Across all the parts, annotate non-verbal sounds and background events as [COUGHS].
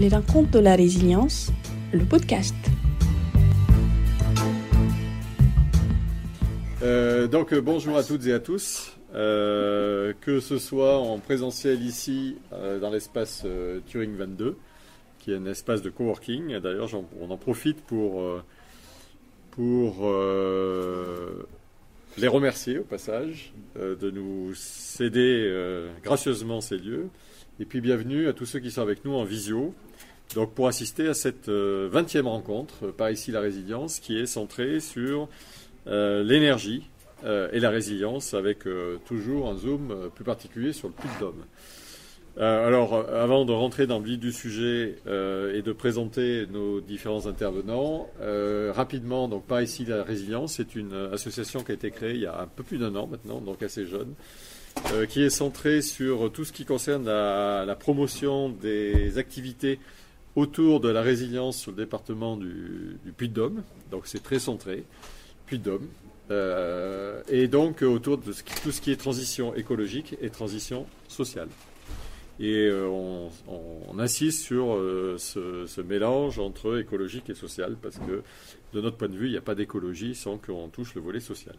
Les rencontres de la résilience, le podcast. Euh, donc euh, bonjour à toutes et à tous. Euh, que ce soit en présentiel ici dans l'espace Turing 22, qui est un espace de coworking. D'ailleurs, on en profite pour, pour les remercier au passage de nous céder gracieusement ces lieux. Et puis bienvenue à tous ceux qui sont avec nous en visio. Donc pour assister à cette 20e rencontre par ici la résilience qui est centrée sur euh, l'énergie euh, et la résilience avec euh, toujours un zoom plus particulier sur le puits d'homme. alors, avant de rentrer dans le vif du sujet et de présenter nos différents intervenants, rapidement, donc par ici la résilience, c'est une association qui a été créée il y a un peu plus d'un an maintenant, donc assez jeune, qui est centrée sur tout ce qui concerne la, promotion des activités autour de la résilience sur le département du, Puy-de-Dôme. Donc c'est très centré d'hommes. Euh, et donc autour de tout ce qui est transition écologique et transition sociale. Et euh, on, insiste sur euh, ce, mélange entre écologique et social, parce que de notre point de vue, il n'y a pas d'écologie sans qu'on touche le volet social.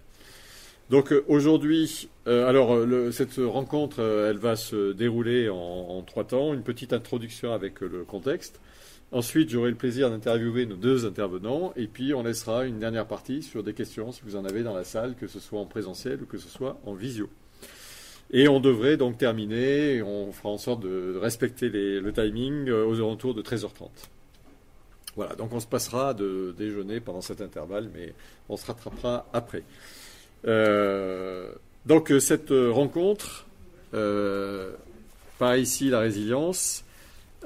Donc aujourd'hui, alors cette rencontre, elle va se dérouler en, trois temps. Une petite introduction avec le contexte, Ensuite, j'aurai le plaisir d'interviewer nos deux intervenants et puis on laissera une dernière partie sur des questions si vous en avez dans la salle, que ce soit en présentiel ou que ce soit en visio. Et on devrait donc terminer, on fera en sorte de respecter le timing euh, aux alentours de 13h30. Voilà, donc on se passera de déjeuner pendant cet intervalle, mais on se rattrapera après. Euh, donc cette rencontre, euh, par ici la résilience,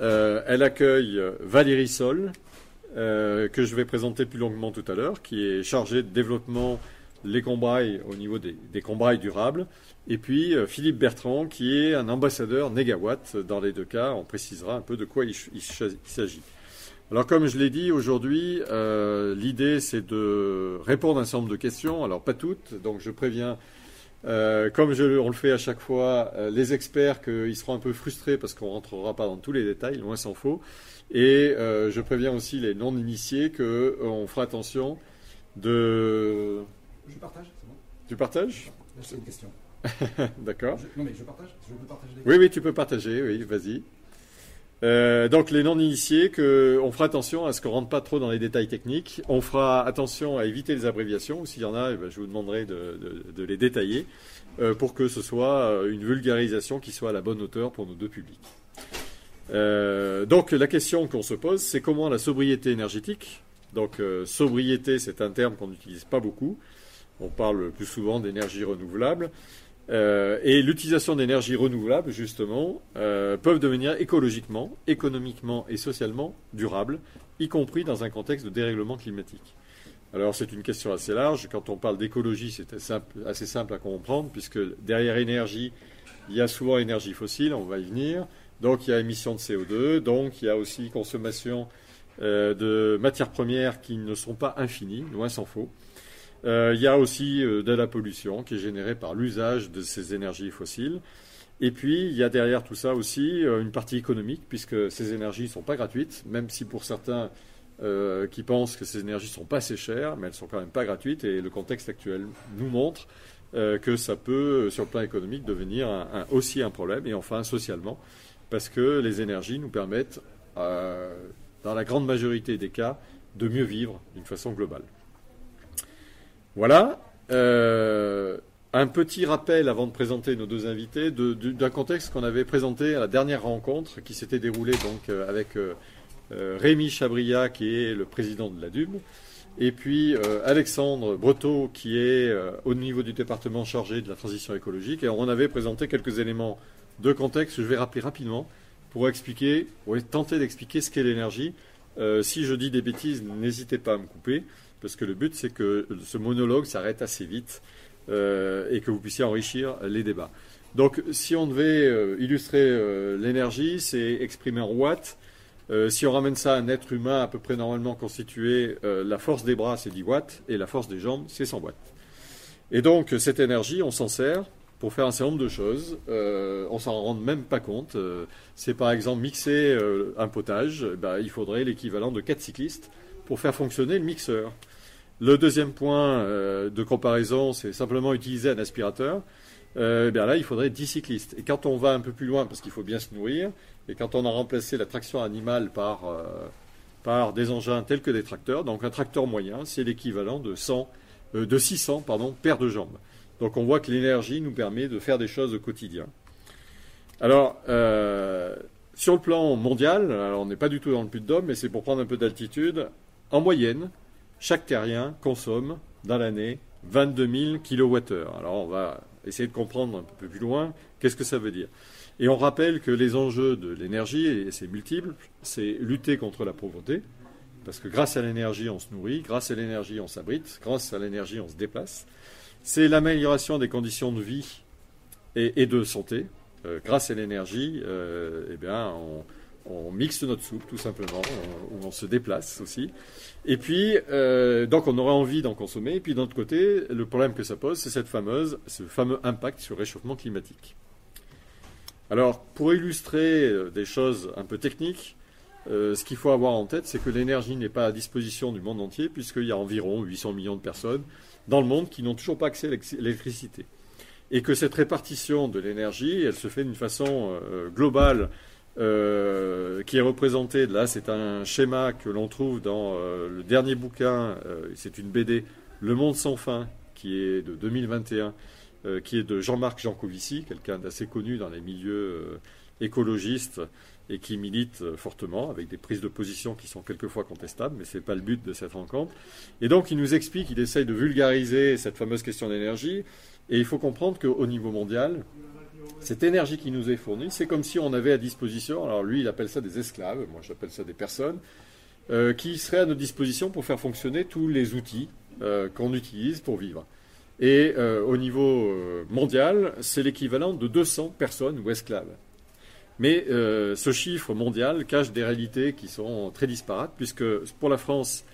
euh, elle accueille Valérie Sol, euh, que je vais présenter plus longuement tout à l'heure, qui est chargée de développement les combrailles au niveau des, des combrailles durables. Et puis euh, Philippe Bertrand, qui est un ambassadeur négawatt. Dans les deux cas, on précisera un peu de quoi il, s'agit. Alors comme je l'ai dit aujourd'hui, l'idée c'est de répondre à un certain nombre de questions. Alors pas toutes, donc je préviens euh, comme je, on le fait à chaque fois, euh, les experts qu'ils seront un peu frustrés parce qu'on rentrera pas dans tous les détails, loin s'en faut. Et euh, je préviens aussi les non-initiés qu'on fera attention de. Je partage, c'est bon? Tu partages C'est une question. [LAUGHS] D'accord. Non mais je partage, je peux partager. Oui, oui, tu peux partager, oui, vas-y. Euh, donc les non-initiés, on fera attention à ce qu'on rentre pas trop dans les détails techniques. On fera attention à éviter les abréviations. S'il y en a, eh ben, je vous demanderai de, les détailler euh, pour que ce soit euh, une vulgarisation qui soit à la bonne hauteur pour nos deux publics. donc la question qu'on se pose, c'est comment la sobriété énergétique. Donc sobriété, c'est un terme qu'on n'utilise pas beaucoup. On parle plus souvent d'énergie renouvelable. Euh, et l'utilisation d'énergie renouvelable, justement, euh, peuvent devenir écologiquement, économiquement et socialement durables, y compris dans un contexte de dérèglement climatique. Alors c'est une question assez large. Quand on parle d'écologie, c'est assez simple à comprendre, puisque derrière énergie, il y a souvent énergie fossile, on va y venir. Donc il y a émission de CO2, donc il y a aussi consommation euh, de matières premières qui ne sont pas infinies, loin s'en faut. Euh, il y a aussi euh, de la pollution qui est générée par l'usage de ces énergies fossiles. Et puis, il y a derrière tout ça aussi euh, une partie économique, puisque ces énergies ne sont pas gratuites, même si pour certains qui pensent que ces énergies ne sont pas assez chères, mais elles ne sont quand même pas gratuites, et le contexte actuel nous montre que ça peut, sur le plan économique, devenir aussi un problème, et enfin socialement, parce que les énergies nous permettent, dans la grande majorité des cas, de mieux vivre d'une façon globale. Voilà. Euh, un petit rappel avant de présenter nos deux invités d'un contexte qu'on avait présenté à la dernière rencontre qui s'était déroulée donc euh, avec euh, Rémi Chabria qui est le président de la DUM et puis Alexandre Breteau qui est au niveau du département chargé de la transition écologique et on avait présenté quelques éléments de contexte que je vais rappeler rapidement pour expliquer, pour tenter d'expliquer ce qu'est l'énergie. si je dis des bêtises, n'hésitez pas à me couper parce que le but, c'est que ce monologue s'arrête assez vite euh, et que vous puissiez enrichir les débats. Donc, si on devait euh, illustrer euh, l'énergie, c'est exprimé en watts. si on ramène ça à un être humain à peu près normalement constitué, la force des bras, c'est 10 watts, et la force des jambes, c'est 100 watts. Et donc, cette énergie, on s'en sert pour faire un certain nombre de choses. Euh, on s'en rend même pas compte. C'est par exemple mixer un potage, ben, il faudrait l'équivalent de 4 cyclistes pour faire fonctionner le mixeur. Le deuxième point de comparaison, c'est simplement utiliser un aspirateur. Eh bien là, il faudrait 10 cyclistes. Et quand on va un peu plus loin, parce qu'il faut bien se nourrir, et quand on a remplacé la traction animale par, par des engins tels que des tracteurs, donc un tracteur moyen, c'est l'équivalent de, 100, de 600 pardon, paires de jambes. Donc on voit que l'énergie nous permet de faire des choses au quotidien. Alors, euh, sur le plan mondial, alors on n'est pas du tout dans le Puy-de-Dôme, mais c'est pour prendre un peu d'altitude. En moyenne, chaque terrien consomme dans l'année 22 000 kWh. Alors on va essayer de comprendre un peu plus loin qu'est-ce que ça veut dire. Et on rappelle que les enjeux de l'énergie, et c'est multiple, c'est lutter contre la pauvreté, parce que grâce à l'énergie on se nourrit, grâce à l'énergie on s'abrite, grâce à l'énergie on se déplace c'est l'amélioration des conditions de vie et, de santé. Euh, grâce à l'énergie, euh, eh bien, on, mixe notre soupe tout simplement, on, on se déplace aussi. Et puis, euh, donc on aurait envie d'en consommer. Et puis d'un autre côté, le problème que ça pose, c'est cette fameuse, ce fameux impact sur le réchauffement climatique. Alors, pour illustrer des choses un peu techniques, ce qu'il faut avoir en tête, c'est que l'énergie n'est pas à disposition du monde entier, puisqu'il y a environ 800 millions de personnes dans le monde qui n'ont toujours pas accès à l'électricité. Et que cette répartition de l'énergie, elle se fait d'une façon euh, globale, euh, qui est représentée, là c'est un schéma que l'on trouve dans euh, le dernier bouquin, c'est une BD, Le Monde sans fin, qui est de 2021, qui est de Jean-Marc Jancovici, quelqu'un d'assez connu dans les milieux écologistes et qui milite euh, fortement, avec des prises de position qui sont quelquefois contestables, mais ce n'est pas le but de cette rencontre. Et donc il nous explique, il essaye de vulgariser cette fameuse question d'énergie, et il faut comprendre qu'au niveau mondial, cette énergie qui nous est fournie, c'est comme si on avait à disposition, alors lui il appelle ça des esclaves, moi j'appelle ça des personnes, euh, qui seraient à notre disposition pour faire fonctionner tous les outils euh, qu'on utilise pour vivre. Et au niveau mondial, c'est l'équivalent de 200 personnes ou esclaves. Mais euh, ce chiffre mondial cache des réalités qui sont très disparates, puisque pour la France,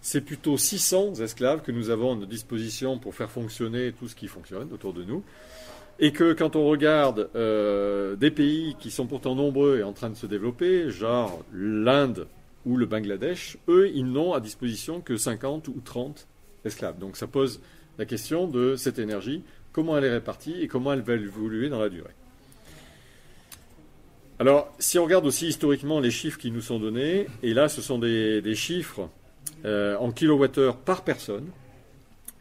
c'est plutôt 600 esclaves que nous avons à notre disposition pour faire fonctionner tout ce qui fonctionne autour de nous. Et que quand on regarde euh, des pays qui sont pourtant nombreux et en train de se développer, genre l'Inde ou le Bangladesh, eux, ils n'ont à disposition que 50 ou 30 esclaves. Donc ça pose la question de cette énergie, comment elle est répartie et comment elle va évoluer dans la durée. Alors, si on regarde aussi historiquement les chiffres qui nous sont donnés, et là, ce sont des, chiffres euh, en kilowattheure par personne,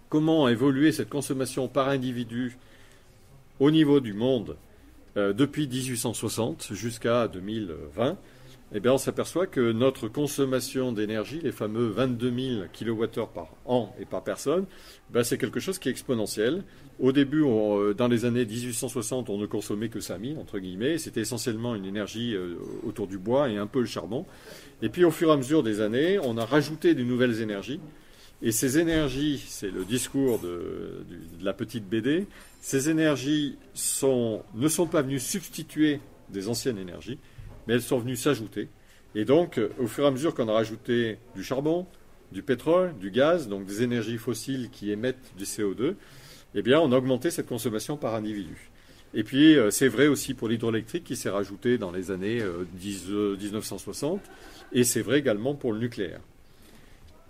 comment a évolué cette consommation par individu au niveau du monde euh, depuis 1860 jusqu'à 2020, eh bien, on s'aperçoit que notre consommation d'énergie, les fameux 22 000 kWh par an et par personne, ben, c'est quelque chose qui est exponentiel. Au début, euh, dans les années 1860, on ne consommait que 5 000, entre guillemets. C'était essentiellement une énergie euh, autour du bois et un peu le charbon. Et puis, au fur et à mesure des années, on a rajouté de nouvelles énergies. Et ces énergies, c'est le discours de, la petite BD, ces énergies ne sont pas venues substituer des anciennes énergies, mais elles sont venues s'ajouter. Et donc, au fur et à mesure qu'on a rajouté du charbon, du pétrole, du gaz, donc des énergies fossiles qui émettent du CO2, eh bien, on a augmenté cette consommation par individu. Et puis, euh, c'est vrai aussi pour l'hydroélectrique qui s'est rajouté dans les années 1960, euh, et c'est vrai également pour le nucléaire.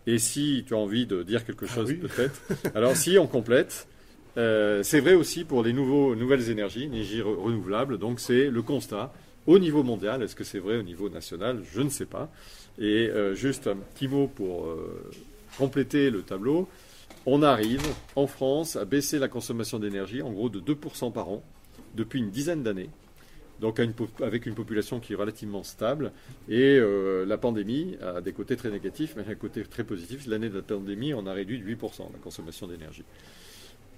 Et si tu as envie de dire quelque ah chose, peut-être, alors si on complète, euh, c'est vrai aussi pour les nouveaux, nouvelles énergies, énergies renouvelables, donc c'est le constat au niveau mondial. Est-ce que c'est vrai au niveau national? Je ne sais pas. Et euh, juste un petit mot pour euh, compléter le tableau. On arrive en France à baisser la consommation d'énergie en gros de 2% par an depuis une dizaine d'années. Donc avec une population qui est relativement stable. Et euh, la pandémie a des côtés très négatifs, mais un côté très positif. L'année de la pandémie, on a réduit de 8% la consommation d'énergie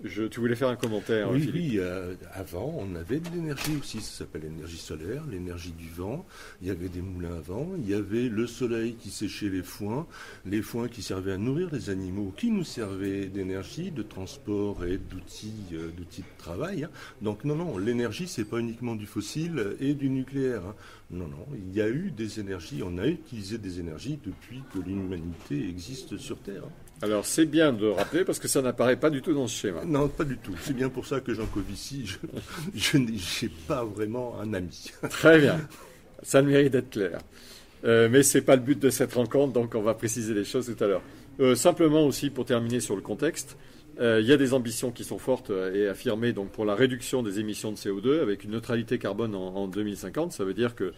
tu voulais faire un commentaire Oui, oui. Euh, avant, on avait de l'énergie aussi. Ça s'appelle l'énergie solaire, l'énergie du vent. Il y avait des moulins à vent. Il y avait le soleil qui séchait les foins, les foins qui servaient à nourrir les animaux, qui nous servaient d'énergie, de transport et d'outils, euh, d'outils de travail. Hein. Donc non, non, l'énergie, c'est pas uniquement du fossile et du nucléaire. Hein. Non, non, il y a eu des énergies, on a utilisé des énergies depuis que l'humanité existe sur Terre. Alors c'est bien de rappeler parce que ça n'apparaît pas du tout dans ce schéma. Non, pas du tout. C'est bien pour ça que Jean Covici, je, je n'ai pas vraiment un ami. [LAUGHS] Très bien. Ça le mérite d'être clair. Euh, mais ce n'est pas le but de cette rencontre, donc on va préciser les choses tout à l'heure. Euh, simplement aussi, pour terminer sur le contexte, euh, il y a des ambitions qui sont fortes et affirmées donc, pour la réduction des émissions de CO2 avec une neutralité carbone en, en 2050. Ça veut dire que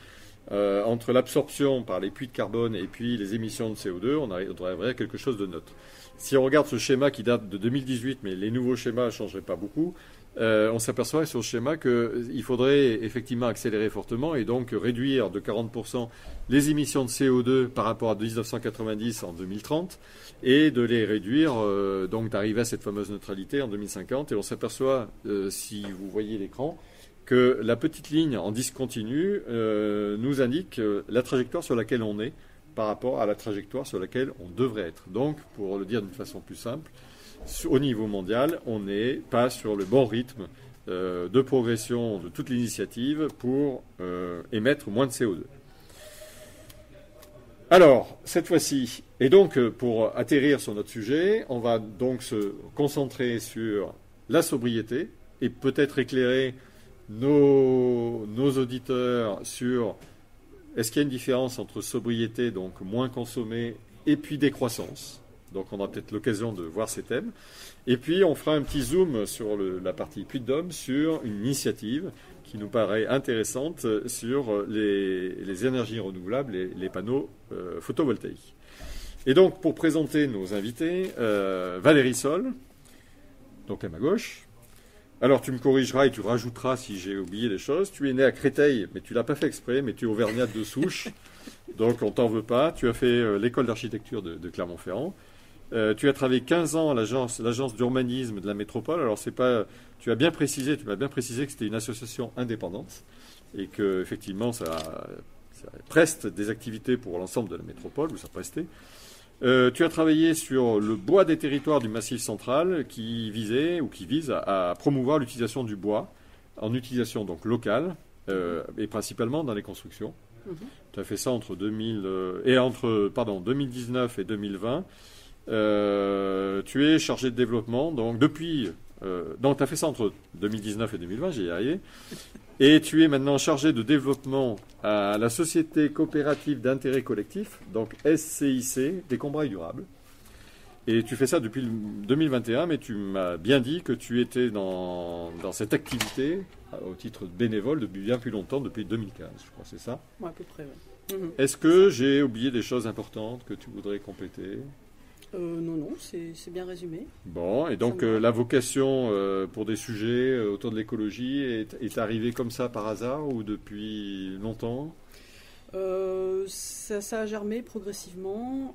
euh, entre l'absorption par les puits de carbone et puis les émissions de CO2, on arriverait à quelque chose de neutre. Si on regarde ce schéma qui date de 2018, mais les nouveaux schémas ne changeraient pas beaucoup, euh, on s'aperçoit sur ce schéma qu'il faudrait effectivement accélérer fortement et donc réduire de 40% les émissions de CO2 par rapport à 1990 en 2030 et de les réduire, euh, donc d'arriver à cette fameuse neutralité en 2050. Et on s'aperçoit, euh, si vous voyez l'écran, que la petite ligne en discontinu euh, nous indique euh, la trajectoire sur laquelle on est par rapport à la trajectoire sur laquelle on devrait être. Donc, pour le dire d'une façon plus simple, au niveau mondial, on n'est pas sur le bon rythme euh, de progression de toute l'initiative pour émettre moins de CO2. Alors, cette fois-ci, et donc pour atterrir sur notre sujet, on va donc se concentrer sur la sobriété et peut-être éclairer nos, auditeurs sur est-ce qu'il y a une différence entre sobriété, donc moins consommer, et puis décroissance. Donc on aura peut-être l'occasion de voir ces thèmes. Et puis on fera un petit zoom sur la partie Puy de Dôme sur une initiative qui nous paraît intéressante sur les, les énergies renouvelables et les panneaux euh, photovoltaïques. Et donc pour présenter nos invités, euh, Valérie Sol, donc à ma gauche. Alors tu me corrigeras et tu rajouteras si j'ai oublié des choses. Tu es né à Créteil, mais tu l'as pas fait exprès, mais tu es auvergnate de souche, [LAUGHS] donc on t'en veut pas. Tu as fait euh, l'école d'architecture de, de Clermont-Ferrand. Euh, tu as travaillé 15 ans à l'agence, l'agence d'urbanisme de la métropole. Alors c'est pas, tu as bien précisé, tu m'as bien précisé que c'était une association indépendante et que effectivement ça, ça preste des activités pour l'ensemble de la métropole ou ça prestait. Euh, tu as travaillé sur le bois des territoires du Massif central qui visait ou qui vise à, à promouvoir l'utilisation du bois en utilisation donc locale euh, et principalement dans les constructions. Mhm. Tu as fait ça entre 2000 euh, et entre pardon 2019 et 2020. Euh, tu es chargé de développement donc depuis euh, donc tu as fait ça entre 2019 et 2020, j'ai y arrivé. Et tu es maintenant chargé de développement à la Société coopérative d'intérêt collectif, donc SCIC, des Combrailles durables. Et tu fais ça depuis le 2021, mais tu m'as bien dit que tu étais dans, dans cette activité euh, au titre de bénévole depuis bien plus longtemps, depuis 2015, je crois, c'est ça? Ouais, à peu près. Est-ce que j'ai oublié des choses importantes que tu voudrais compléter? Euh, non, non, c'est bien résumé. Bon, et donc euh, la vocation euh, pour des sujets autour de l'écologie est, est arrivée comme ça par hasard ou depuis longtemps? Ça, ça a germé progressivement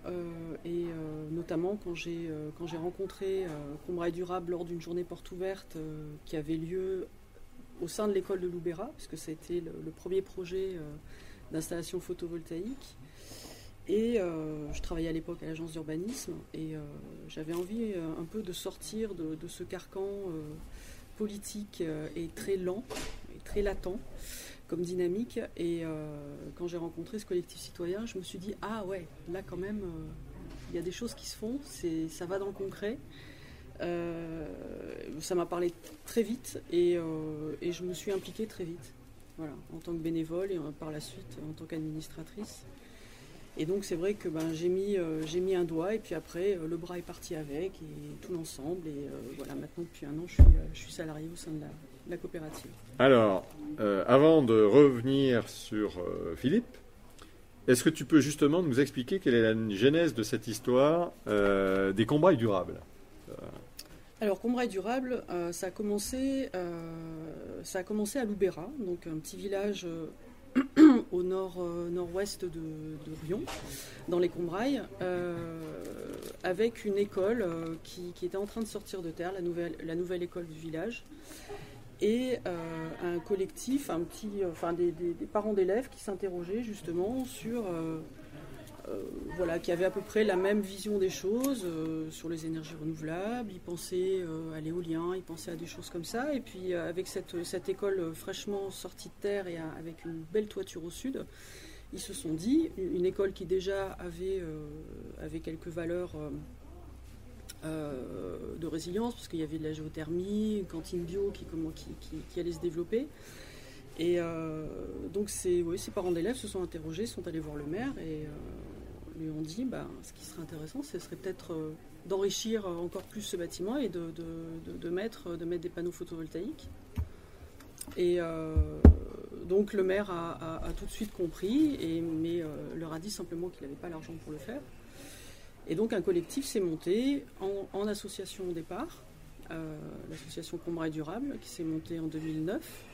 et notamment quand j'ai rencontré Combraille Durable lors d'une journée porte ouverte qui avait lieu au sein de l'école de Loubera, puisque ça a été le, le premier projet d'installation photovoltaïque. Et euh, je travaillais à l'époque à l'agence d'urbanisme et euh, j'avais envie euh, un peu de sortir de, ce carcan politique et très lent et très latent comme dynamique. Et quand j'ai rencontré ce collectif citoyen, je me suis dit ah ouais, là quand même, il y a des choses qui se font, ça va dans le concret. Ça m'a parlé très vite et, et je me suis impliquée très vite, voilà, en tant que bénévole et par la suite en tant qu'administratrice. Et donc c'est vrai que ben, j'ai mis, euh, j'ai mis un doigt et puis après euh, le bras est parti avec et tout l'ensemble. Et euh, voilà, maintenant depuis un an, je suis, je suis salarié au sein de la, de la coopérative. Alors, avant de revenir sur Philippe, est-ce que tu peux justement nous expliquer quelle est la genèse de cette histoire des combrailles durables? Alors, Combraille Durable, ça, a commencé, ça a commencé à Loubera, donc un petit village au nord, euh, de, Rion, dans les Combrailles, euh, avec une école euh, qui, était en train de sortir de terre, la nouvelle, école du village, et un collectif, un petit, enfin des, parents d'élèves qui s'interrogeaient justement sur voilà, qui avait à peu près la même vision des choses euh, sur les énergies renouvelables. Ils pensaient euh, à l'éolien, ils pensaient à des choses comme ça. Et puis avec cette, école fraîchement sortie de terre et avec une belle toiture au sud, ils se sont dit, une école qui déjà avait, quelques valeurs de résilience, parce qu'il y avait de la géothermie, une cantine bio qui, qui, qui allait se développer. Et donc ces, oui, parents d'élèves se sont interrogés, sont allés voir le maire et lui ont dit bah, ce qui serait intéressant, ce serait peut-être euh, d'enrichir encore plus ce bâtiment et de, mettre, de mettre des panneaux photovoltaïques. Et euh, donc le maire a, tout de suite compris, et, mais euh, leur a dit simplement qu'il n'avait pas l'argent pour le faire. Et donc un collectif s'est monté en, association au départ, l'association Combray Durable, qui s'est montée en 2009.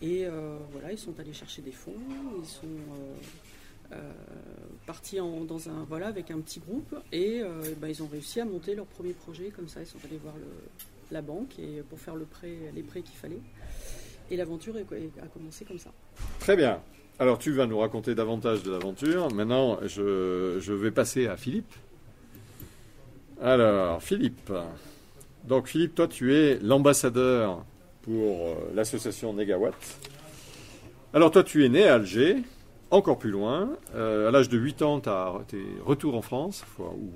Et voilà, ils sont allés chercher des fonds, ils sont euh, partis dans un voilà avec un petit groupe et euh, bah, ils ont réussi à monter leur premier projet comme ça ils sont allés voir la banque et pour faire le prêt les prêts qu'il fallait et l'aventure a commencé comme ça. Très bien. Alors tu vas nous raconter davantage de l'aventure. Maintenant, je, je, vais passer à Philippe. Alors, Philippe. Donc Philippe, toi tu es l'ambassadeur pour euh, l'association Negawatt. Alors toi tu es né à Alger, encore plus loin. Euh, à l'âge de 8 ans, tu as tes retours en France, ou,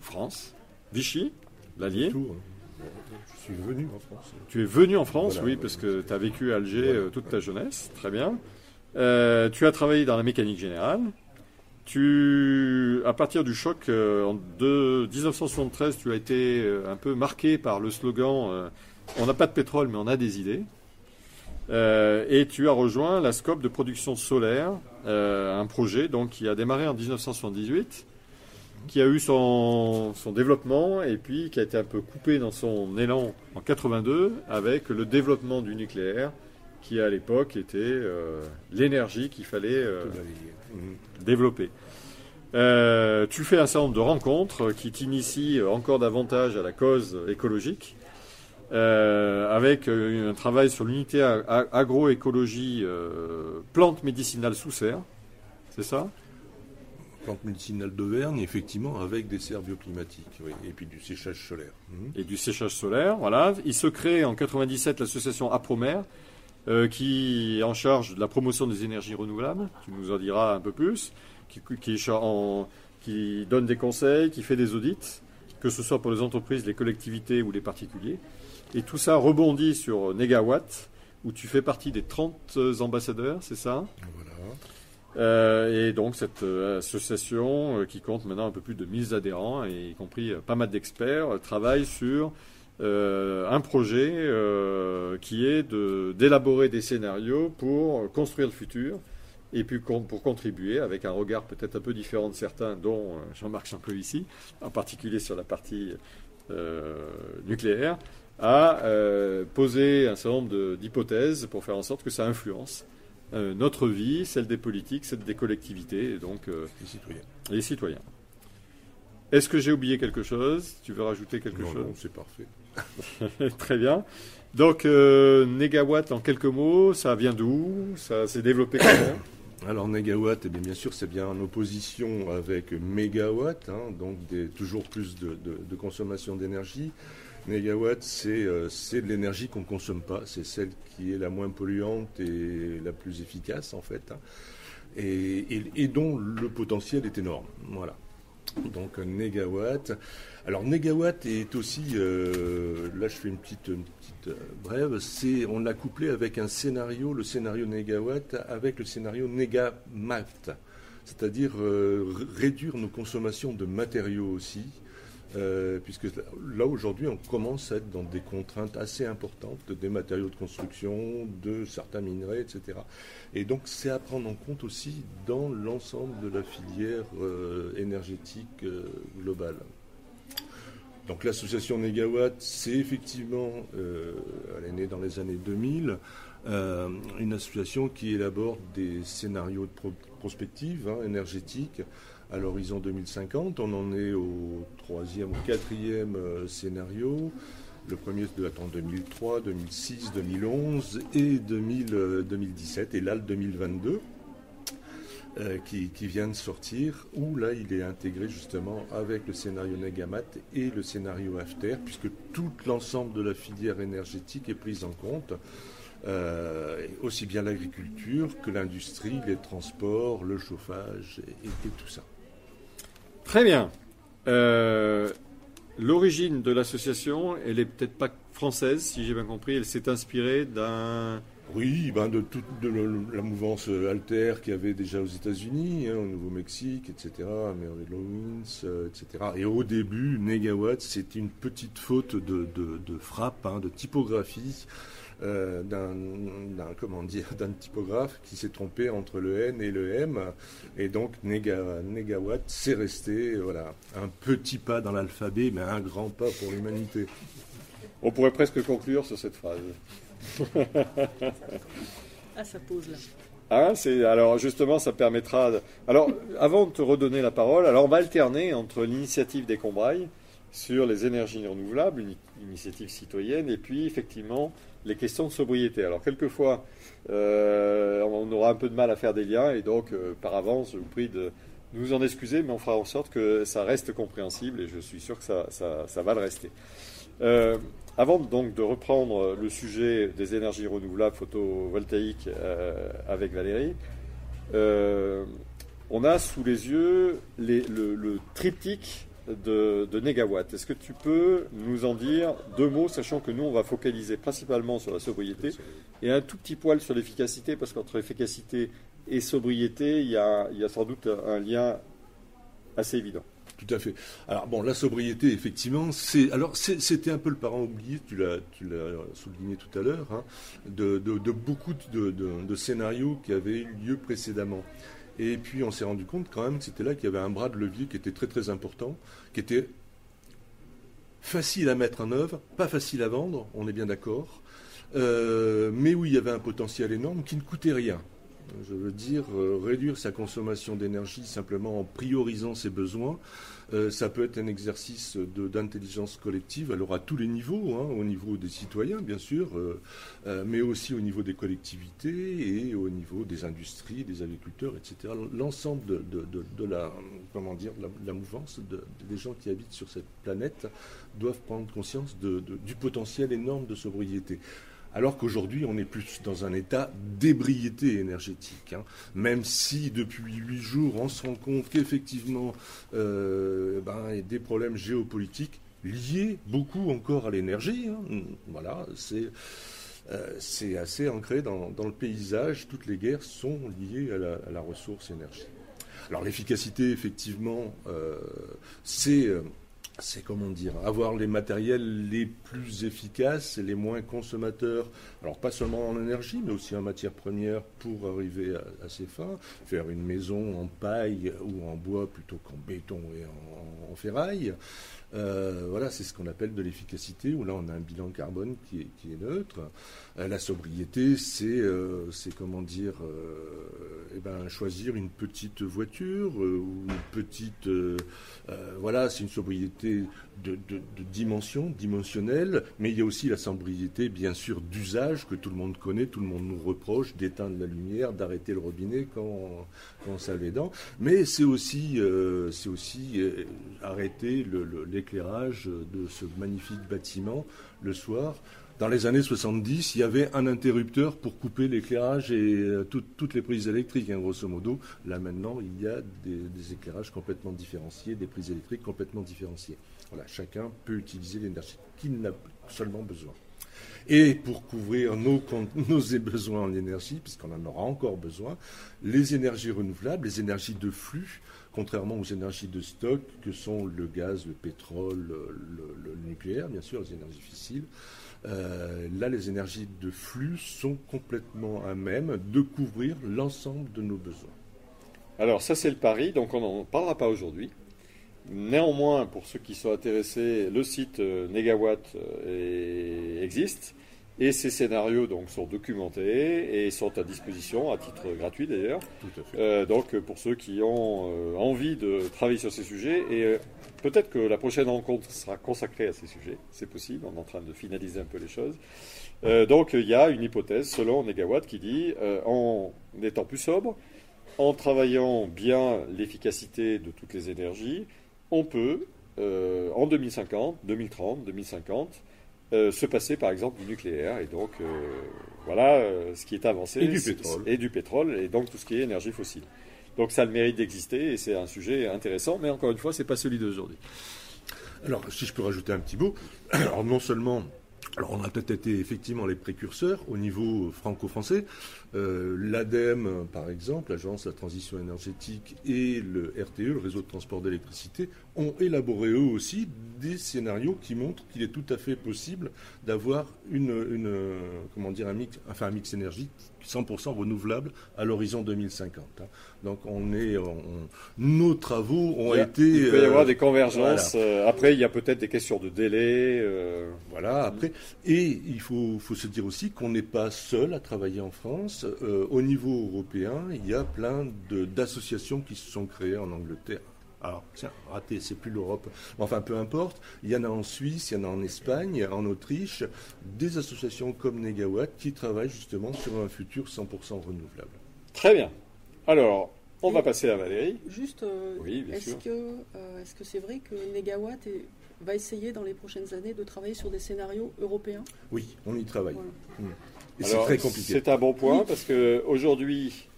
France, Vichy, l'Allier. Hein. Je suis venu en France. Tu es venu en France, oui, parce que tu as vécu à Alger euh, toute ta jeunesse. Très bien. Euh, tu as travaillé dans la mécanique générale. Tu, à partir du choc en 1973, tu as été un peu marqué par le slogan On n'a pas de pétrole, mais on a des idées. Euh, et tu as rejoint la scope de production solaire, euh, un projet donc, qui a démarré en 1978, qui a eu son, son, développement et puis qui a été un peu coupé dans son élan en 82 avec le développement du nucléaire, qui à l'époque était euh, l'énergie qu'il fallait développer. tu fais un certain nombre de rencontres qui t'initient encore davantage à la cause écologique. Euh, avec euh, un travail sur l'unité agroécologie euh, plantes médicinales sous serre, c'est ça? Plantes médicinales d'Auvergne, effectivement, avec des serres bioclimatiques, et puis du séchage solaire. Mhm. Et du séchage solaire, voilà. Il se crée en 97 l'association Apromer, qui est en charge de la promotion des énergies renouvelables, tu nous en diras un peu plus, qui, qui donne des conseils, qui fait des audits, que ce soit pour les entreprises, les collectivités ou les particuliers. Et tout ça rebondit sur Negawatt, où tu fais partie des 30 ambassadeurs, c'est ça? Voilà. Euh, et donc cette euh, association, euh, qui compte maintenant un peu plus de 1000 adhérents, et y compris pas mal d'experts, travaille sur un projet qui est d'élaborer des scénarios pour construire le futur et puis pour contribuer avec un regard peut-être un peu différent de certains, dont Jean-Marc ici, en particulier sur la partie nucléaire, à euh, poser un certain nombre d'hypothèses pour faire en sorte que ça influence euh, notre vie, celle des politiques, celle des collectivités, et donc euh, les citoyens. Les citoyens. Est-ce que j'ai oublié quelque chose? Tu veux rajouter quelque chose Non, c'est parfait. [LAUGHS] Très bien. Donc, Négawatt, en quelques mots, ça vient d'où? Ça s'est développé comment? [COUGHS] Alors Négawatt, eh bien, sûr, c'est bien en opposition avec mégawatt, hein, donc des, toujours plus de, de consommation d'énergie. Mégawatt, euh, c'est de l'énergie qu'on ne consomme pas. C'est celle qui est la moins polluante et la plus efficace, en fait. Hein. Et, dont le potentiel est énorme. Voilà. Donc, négawatt. Alors, négawatt est aussi. Euh, là, je fais une petite, petite euh, brève. On l'a couplé avec un scénario, le scénario négawatt, avec le scénario négamat. C'est-à-dire réduire nos consommations de matériaux aussi euh, puisque là aujourd'hui on commence à être dans des contraintes assez importantes des matériaux de construction, de certains minerais, etc. Et donc c'est à prendre en compte aussi dans l'ensemble de la filière euh, énergétique euh, globale. Donc l'association Negawatt, c'est effectivement, elle est née dans les années 2000, une association qui élabore des scénarios de prospective hein, énergétique à l'horizon 2050. On en est au troisième ou quatrième euh, scénario. Le premier date en 2003, 2006, 2011 et 2017, et là le 2022. euh, qui, vient de sortir, où là il est intégré justement avec le scénario Negamat et le scénario After, puisque tout l'ensemble de la filière énergétique est prise en compte. Euh, aussi bien l'agriculture que l'industrie, les transports, le chauffage et tout ça. Très bien. Euh, L'origine de l'association, elle est peut-être pas française, si j'ai bien compris. Elle s'est inspirée d'un. Oui, ben de toute la mouvance euh, Alter qu'il y avait déjà aux États-Unis, hein, au Nouveau-Mexique, etc., Owens, euh, etc. Et au début, Negawatt, c'était une petite faute de, de- de frappe, hein, de typographie euh, d'un comment dire d'un typographe qui s'est trompé entre le N et le M, et donc Nega, Negawatt, c'est resté voilà un petit pas dans l'alphabet, mais un grand pas pour l'humanité. On pourrait presque conclure sur cette phrase. Ah, ça pose là. Hein, c'est, alors justement, ça permettra. de- Alors, avant de te redonner la parole, alors on va alterner entre l'initiative des Combrailles sur les énergies renouvelables, une initiative citoyenne, et puis effectivement les questions de sobriété. Alors quelquefois, euh, on aura un peu de mal à faire des liens, et donc euh, par avance, je vous prie de nous en excuser, mais on fera en sorte que ça reste compréhensible, et je suis sûr que ça, ça- ça va le rester. Euh, avant donc de reprendre le sujet des énergies renouvelables photovoltaïques avec Valérie, on a sous les yeux les- le, le triptyque de, de Négawatt. Est-ce que tu peux nous en dire deux mots, sachant que nous, on va focaliser principalement sur la sobriété et un tout petit poil sur l'efficacité, parce qu'entre efficacité et sobriété, il y a sans doute un lien assez évident. Tout à fait. Alors bon, la sobriété, effectivement, c'est alors c'était un peu le parent oublié, tu l'as souligné tout à l'heure, hein, de, beaucoup de scénarios qui avaient eu lieu précédemment. Et puis on s'est rendu compte quand même que c'était là qu'il y avait un bras de levier qui était très très important, qui était facile à mettre en œuvre, pas facile à vendre, on est bien d'accord, euh, mais où il y avait un potentiel énorme qui ne coûtait rien. Je veux dire, euh, réduire sa consommation d'énergie simplement en priorisant ses besoins, euh, ça peut être un exercice d'intelligence collective, alors à tous les niveaux, hein, au niveau des citoyens bien sûr, euh, mais aussi au niveau des collectivités et au niveau des industries, des agriculteurs, etc. L'ensemble de, de- de- la, la, mouvance de- des gens qui habitent sur cette planète doivent prendre conscience du potentiel énorme de sobriété. Alors qu'aujourd'hui, on est plus dans un état d'ébriété énergétique. hein. Même si depuis huit jours, on se rend compte qu'effectivement, euh, ben, des problèmes géopolitiques liés beaucoup encore à l'énergie. hein. Voilà, c'est euh, c'est assez ancré dans, le paysage. Toutes les guerres sont liées à la, ressource énergie. Alors l'efficacité, effectivement, euh, c'est c'est comment dire, avoir les matériels les plus efficaces et les moins consommateurs. Alors pas seulement en énergie, mais aussi en matières premières pour arriver à, à ses fins. Faire une maison en paille ou en bois plutôt qu'en béton et en ferraille. Euh, voilà, c'est ce qu'on appelle de l'efficacité, où là on a un bilan carbone qui est, qui est neutre. Euh, la sobriété, c'est, euh, comment dire, eh ben, choisir une petite voiture ou une petite, voilà, c'est une sobriété de, dimension, dimensionnelle, mais il y a aussi la sobriété, bien sûr, d'usage que tout le monde connaît, tout le monde nous reproche d'éteindre la lumière, d'arrêter le robinet quand, quand on les dents. Mais c'est aussi, aussi arrêter le- l'éclairage de ce magnifique bâtiment le soir. Dans les années 70, il y avait un interrupteur pour couper l'éclairage et euh, tout- toutes les prises électriques, hein, grosso modo. Là maintenant, il y a des, éclairages complètement différenciés, des prises électriques complètement différenciées. Chacun peut utiliser l'énergie qu'il n'a seulement besoin. Et pour couvrir nos [LAUGHS] besoins en énergie, puisqu'on en aura encore besoin, les énergies renouvelables, les énergies de flux, contrairement aux énergies de stock que sont le gaz, le pétrole, le, nucléaire, bien sûr, les énergies fossiles, euh, là, les énergies de flux sont complètement à même de couvrir l'ensemble de nos besoins. Alors ça c'est le pari, donc on n'en parlera pas aujourd'hui. Néanmoins, pour ceux qui sont intéressés, le site euh, Negawatt euh, existe et ces scénarios donc sont documentés et sont à disposition à titre gratuit d'ailleurs. Euh, donc pour ceux qui ont euh, envie de travailler sur ces sujets et euh, peut-être que la prochaine rencontre sera consacrée à ces sujets, c'est possible, on est en train de finaliser un peu les choses. Donc il y a une hypothèse selon Negawatt qui dit en étant plus sobre, en travaillant bien l'efficacité de toutes les énergies, on peut, en 2050, 2030, 2050, euh, se passer par exemple du nucléaire. Et donc, euh, voilà euh, ce qui est avancé. Et du pétrole. Et du pétrole, et donc tout ce qui est énergie fossile. Donc ça a le mérite d'exister, et c'est un sujet intéressant, mais encore une fois, c'est pas celui d'aujourd'hui. Alors, si je peux rajouter un petit mot, [CLEARS THROAT] alors non seulement, alors on a peut-être été effectivement les précurseurs au niveau franco-français, euh, l'ADEME par exemple, l'Agence de la transition énergétique et le RTE, le réseau de transport d'électricité, ont élaboré eux aussi des scénarios qui montrent qu'il est tout à fait possible d'avoir une, une, euh, comment un mix, enfin un mix énergie 100% renouvelable à l'horizon 2050. hein. Donc on est, on- nos travaux ont Il y a- été. Il peut y euh, avoir des convergences. euh, après, il y a peut-être des questions de délai. euh, Voilà, après, et il faut, faut se dire aussi qu'on n'est pas seul à travailler en France. Euh, au niveau européen, il y a plein d'associations qui se sont créées en Angleterre. Alors, tiens, raté, c'est plus l'Europe. Enfin, peu importe. Il y en a en Suisse, il y en a en Espagne, en Autriche, des associations comme Negawatt qui travaillent justement sur un futur 100% renouvelable. Très bien. Alors, on Et- va passer à Valérie. Juste, euh, Oui, bien est-ce sûr. que euh, est-ce que c'est vrai que Negawatt est- va essayer dans les prochaines années de travailler sur des scénarios européens? Oui, on y travaille. Voilà. Et c'est très compliqué. C'est un bon point Oui. parce que aujourd'hui, euh,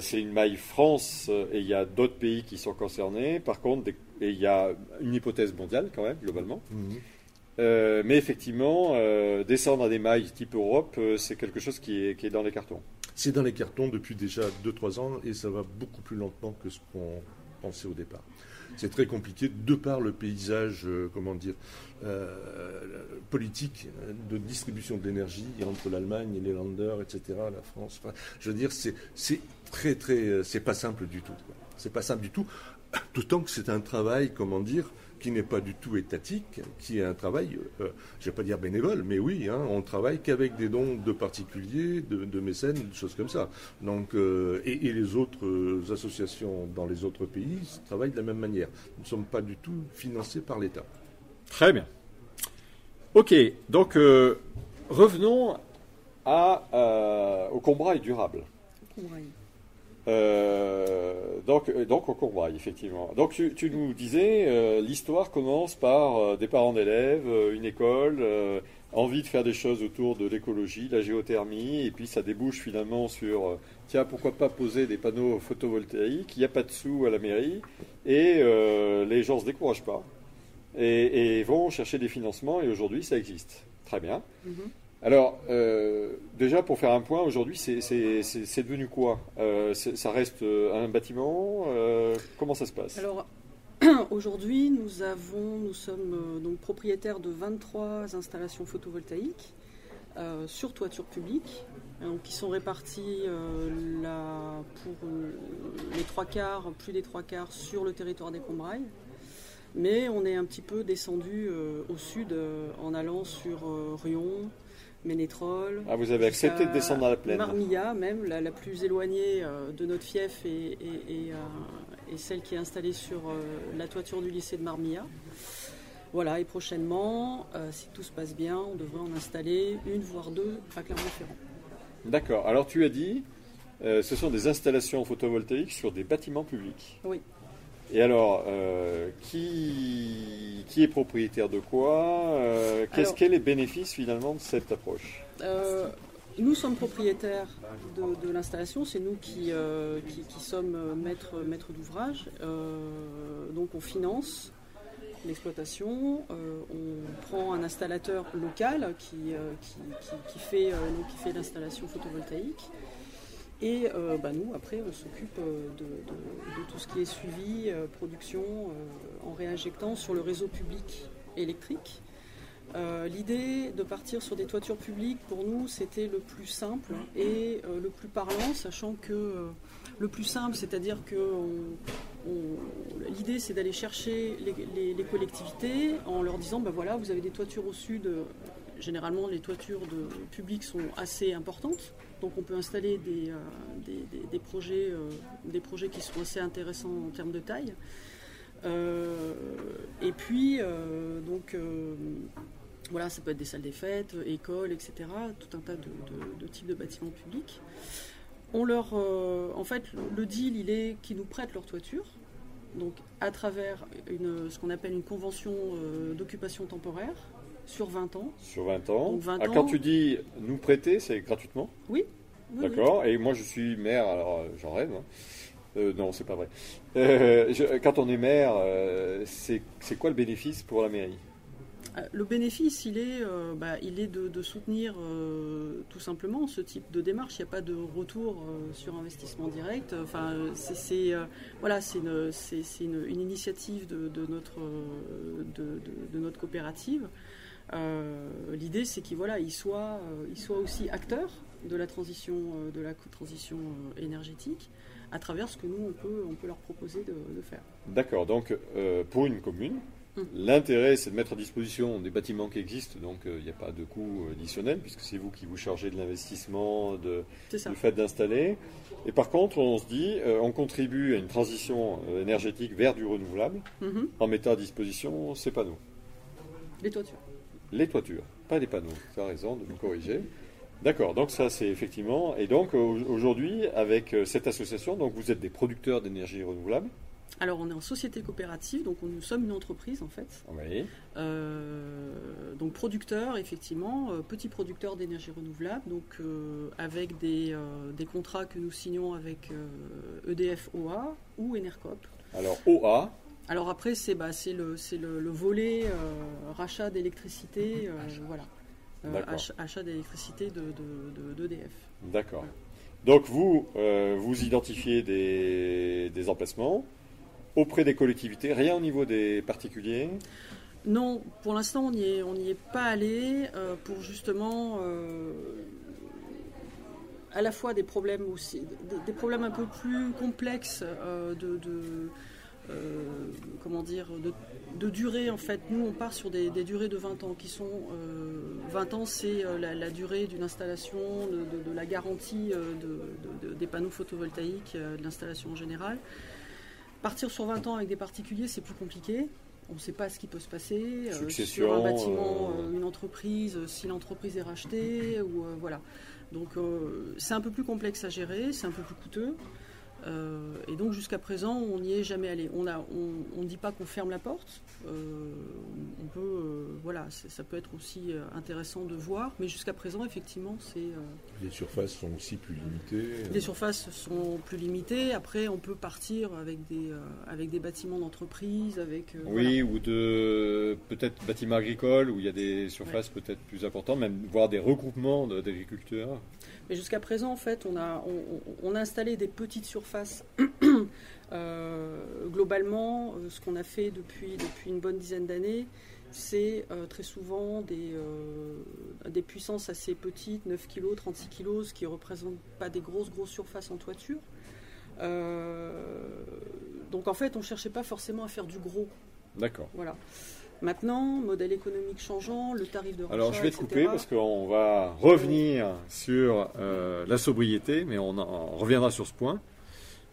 c'est une maille France euh, et il y a d'autres pays qui sont concernés. Par contre, des- et il y a une hypothèse mondiale quand même, globalement. Mhm. Euh, mais effectivement, euh, descendre à des mailles type Europe, euh, c'est quelque chose qui est, qui est dans les cartons. C'est dans les cartons depuis déjà 2-3 ans et ça va beaucoup plus lentement que ce qu'on pensait au départ. C'est très compliqué de par le paysage, euh, comment dire, euh, politique euh, de distribution de l'énergie entre l'Allemagne et les Länder, etc., la France. Enfin, je veux dire, c'est très très, euh, c'est pas simple du tout. C'est pas simple du tout. [COUGHS] D'autant que c'est un travail, comment dire, qui n'est pas du tout étatique, qui est un travail, euh, je vais pas dire bénévole, mais oui, hein, on travaille qu'avec des dons de particuliers, de, de mécènes, des choses comme ça. Donc, euh, et, et les autres euh, associations dans les autres pays travaillent de la même manière. Nous ne sommes pas du tout financés par l'État. Très bien. Ok, donc euh, revenons à, euh, au Combraille durable. Combray. Euh, donc, euh, donc au Courbraille, effectivement. Donc tu, nous disais, euh, l'histoire commence par des parents d'élèves, une école, envie de faire des choses autour de l'écologie, la géothermie, et puis ça débouche finalement sur, tiens, pourquoi pas poser des panneaux photovoltaïques, il n'y a pas de sous à la mairie, et les gens ne se découragent pas, et, vont chercher des financements, et aujourd'hui ça existe. Très bien. Mhm. Alors, euh, déjà pour faire un point, aujourd'hui, c'est- devenu quoi? Euh, Ça reste euh, un bâtiment? Comment ça se passe? Alors [CLEARS THROAT] aujourd'hui, nous nous sommes donc propriétaires de 23 installations photovoltaïques sur toiture publique, donc, qui sont réparties pour les trois quarts, plus des trois quarts sur le territoire des Combrailles. Mais on est un petit peu descendu au sud en allant sur Rion, Ménétrol, Ah, vous avez accepté de descendre dans la plaine Marmilla, même, la, la plus éloignée euh, de notre fief et, et- et, euh, et celle qui est installée sur euh, la toiture du lycée de Marmilla. Voilà, et prochainement, si tout se passe bien, on devrait en installer une, voire deux à Clermont-Ferrand. D'accord. Alors tu as dit, ce sont des installations photovoltaïques sur des bâtiments publics. Oui. Et alors, euh, qui, qui est propriétaire de quoi Euh, Qu'est-ce qu'est les bénéfices finalement de cette approche? Euh, nous sommes propriétaires de, de l'installation, c'est nous qui, euh, qui, qui sommes maîtres, maîtres d'ouvrage. Donc on finance l'exploitation, on prend un installateur local qui, qui, qui- qui fait, fait l'installation photovoltaïque. Et euh, bah, nous, après, on s'occupe euh, de, tout ce qui est suivi, euh, production, en réinjectant sur le réseau public électrique. L'idée de partir sur des toitures publiques, pour nous, c'était le plus simple et le plus parlant, sachant que le plus simple, c'est-à-dire que l'idée, c'est d'aller chercher les, collectivités en leur disant, ben voilà, vous avez des toitures au sud. Généralement, les toitures publiques sont assez importantes, donc on peut installer des, euh, euh, des projets qui sont assez intéressants en termes de taille. Euh, et puis, donc, voilà, ça peut être des salles des fêtes, écoles, etc., tout un tas de, types de bâtiments publics. On leur, en fait, le deal, il est qu'ils nous prêtent leur toiture, donc à travers ce qu'on appelle une convention d'occupation temporaire sur 20 ans. Sur 20 ans. Donc 20 Ah, ans. quand tu dis nous prêter, c'est gratuitement Oui. oui, D'accord. Et moi, je suis maire, alors euh, j'en rêve. hein. Euh, non, c'est pas vrai. Euh, je- quand on est maire, euh, c'est quoi le bénéfice pour la mairie? Euh, Le bénéfice, il est, bah, il est de, de soutenir tout simplement ce type de démarche. Il n'y a pas de retour sur investissement direct. Enfin, c'est voilà, c'est une, une, une initiative de, de notre, de notre coopérative. Euh, L'idée, c'est qu'ils voilà, ils soient, euh, ils soient aussi acteurs de la transition, euh, de la transition énergétique à travers ce que nous on peut, on peut leur proposer de, de faire. D'accord. Donc, euh, pour une commune, Mm. l'intérêt, c'est de mettre à disposition des bâtiments qui existent. Donc, euh, il n'y a pas de coût additionnel, puisque c'est vous qui vous chargez de l'investissement, de, du fait d'installer. Et par contre, on se dit, euh, on contribue à une transition énergétique vers du renouvelable en mettant à disposition ces panneaux. Les toitures. Les toitures, pas les panneaux. Tu as raison de me corriger. D'accord, donc ça c'est effectivement. Et donc au- aujourd'hui, avec euh, cette association, donc vous êtes des producteurs d'énergie renouvelable. Alors, on est en société coopérative, donc on- nous sommes une entreprise en fait. Oui. Euh, donc producteur, effectivement, euh, petit producteur d'énergie renouvelable, donc euh, avec des, euh, des contrats que nous signons avec euh, EDF OA ou Enercop. Alors OA, Alors après, c'est bah, c'est le, c'est le, le volet euh, rachat d'électricité, euh, voilà. Euh, ach- achat d'électricité de, de, de- d'EDF. d'accord. Donc vous, vous identifiez des, des emplacements auprès des collectivités, rien au niveau des particuliers? Non, pour l'instant, on n'y est, pas allé euh, pour justement euh, à la fois des problèmes aussi, des, des problèmes un peu plus complexes euh, de, de, comment dire, de, de durée en fait. Nous, on part sur des, des durées de 20 ans qui sont euh, 20 ans, c'est euh, la, la durée d'une installation, de, de- de la garantie euh, de- de- de- des panneaux photovoltaïques, euh, de l'installation en général. Partir sur 20 ans avec des particuliers, c'est plus compliqué. On ne sait pas ce qui peut se passer euh, sur un bâtiment, euh, euh, une entreprise, euh, si l'entreprise est rachetée ou euh, voilà. Donc euh, c'est un peu plus complexe à gérer, c'est un peu plus coûteux. Euh, et donc jusqu'à présent, on n'y est jamais allé. On ne dit pas qu'on ferme la porte. Euh, on peut, euh, voilà, c'est- ça peut être aussi intéressant de voir. Mais jusqu'à présent, effectivement, c'est euh, Les surfaces sont aussi plus limitées. les surfaces sont plus limitées. Après, on peut partir avec des, euh, avec des bâtiments d'entreprise, avec. euh, Oui, ou de peut-être bâtiments agricoles où il y a des surfaces peut-être plus importantes, même voire des regroupements d'agriculteurs. Mais jusqu'à présent, en fait, on a, on, on- on a installé des petites surfaces. [CLEARS THROAT] Euh, globalement, euh, ce qu'on a fait depuis, depuis une bonne dizaine d'années, c'est euh, très souvent des, euh, des puissances assez petites, 9 kg, 36 kg, ce qui ne représente pas des grosses, grosses surfaces en toiture. Euh, donc en fait, on ne cherchait pas forcément à faire du gros. D'accord. Voilà. Maintenant, modèle économique changeant, le tarif de rachat, Alors je vais te etc. couper parce qu'on va revenir sur euh, la sobriété, mais on, en- reviendra sur ce point.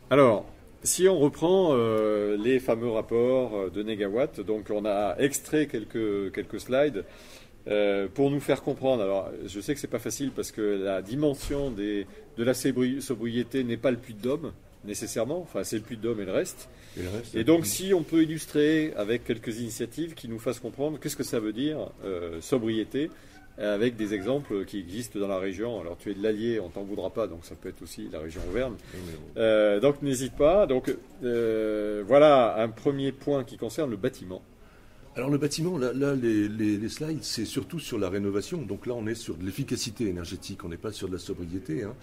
Alors, si on reprend euh, les fameux rapports euh, de négawatts, donc on a extrait quelques, quelques slides euh, pour nous faire comprendre. Alors, je sais que c'est pas facile parce que la dimension des, de la sobri- sobriété n'est pas le puits de Dôme nécessairement. Enfin, c'est le puits de Dôme et le reste. Et, le reste, Et donc, si on peut illustrer avec quelques initiatives qui nous fassent comprendre qu'est-ce que ça veut dire euh, sobriété, avec des exemples qui existent dans la région. Alors, tu es de l'Allier, on t'en voudra pas, donc ça peut être aussi la région Auvergne. Euh, donc, n'hésite pas. Donc, euh, voilà un premier point qui concerne le bâtiment. Alors le bâtiment, là, les, slides, c'est surtout sur la rénovation. Donc là, on est sur de l'efficacité énergétique, on n'est pas sur de la sobriété. hein.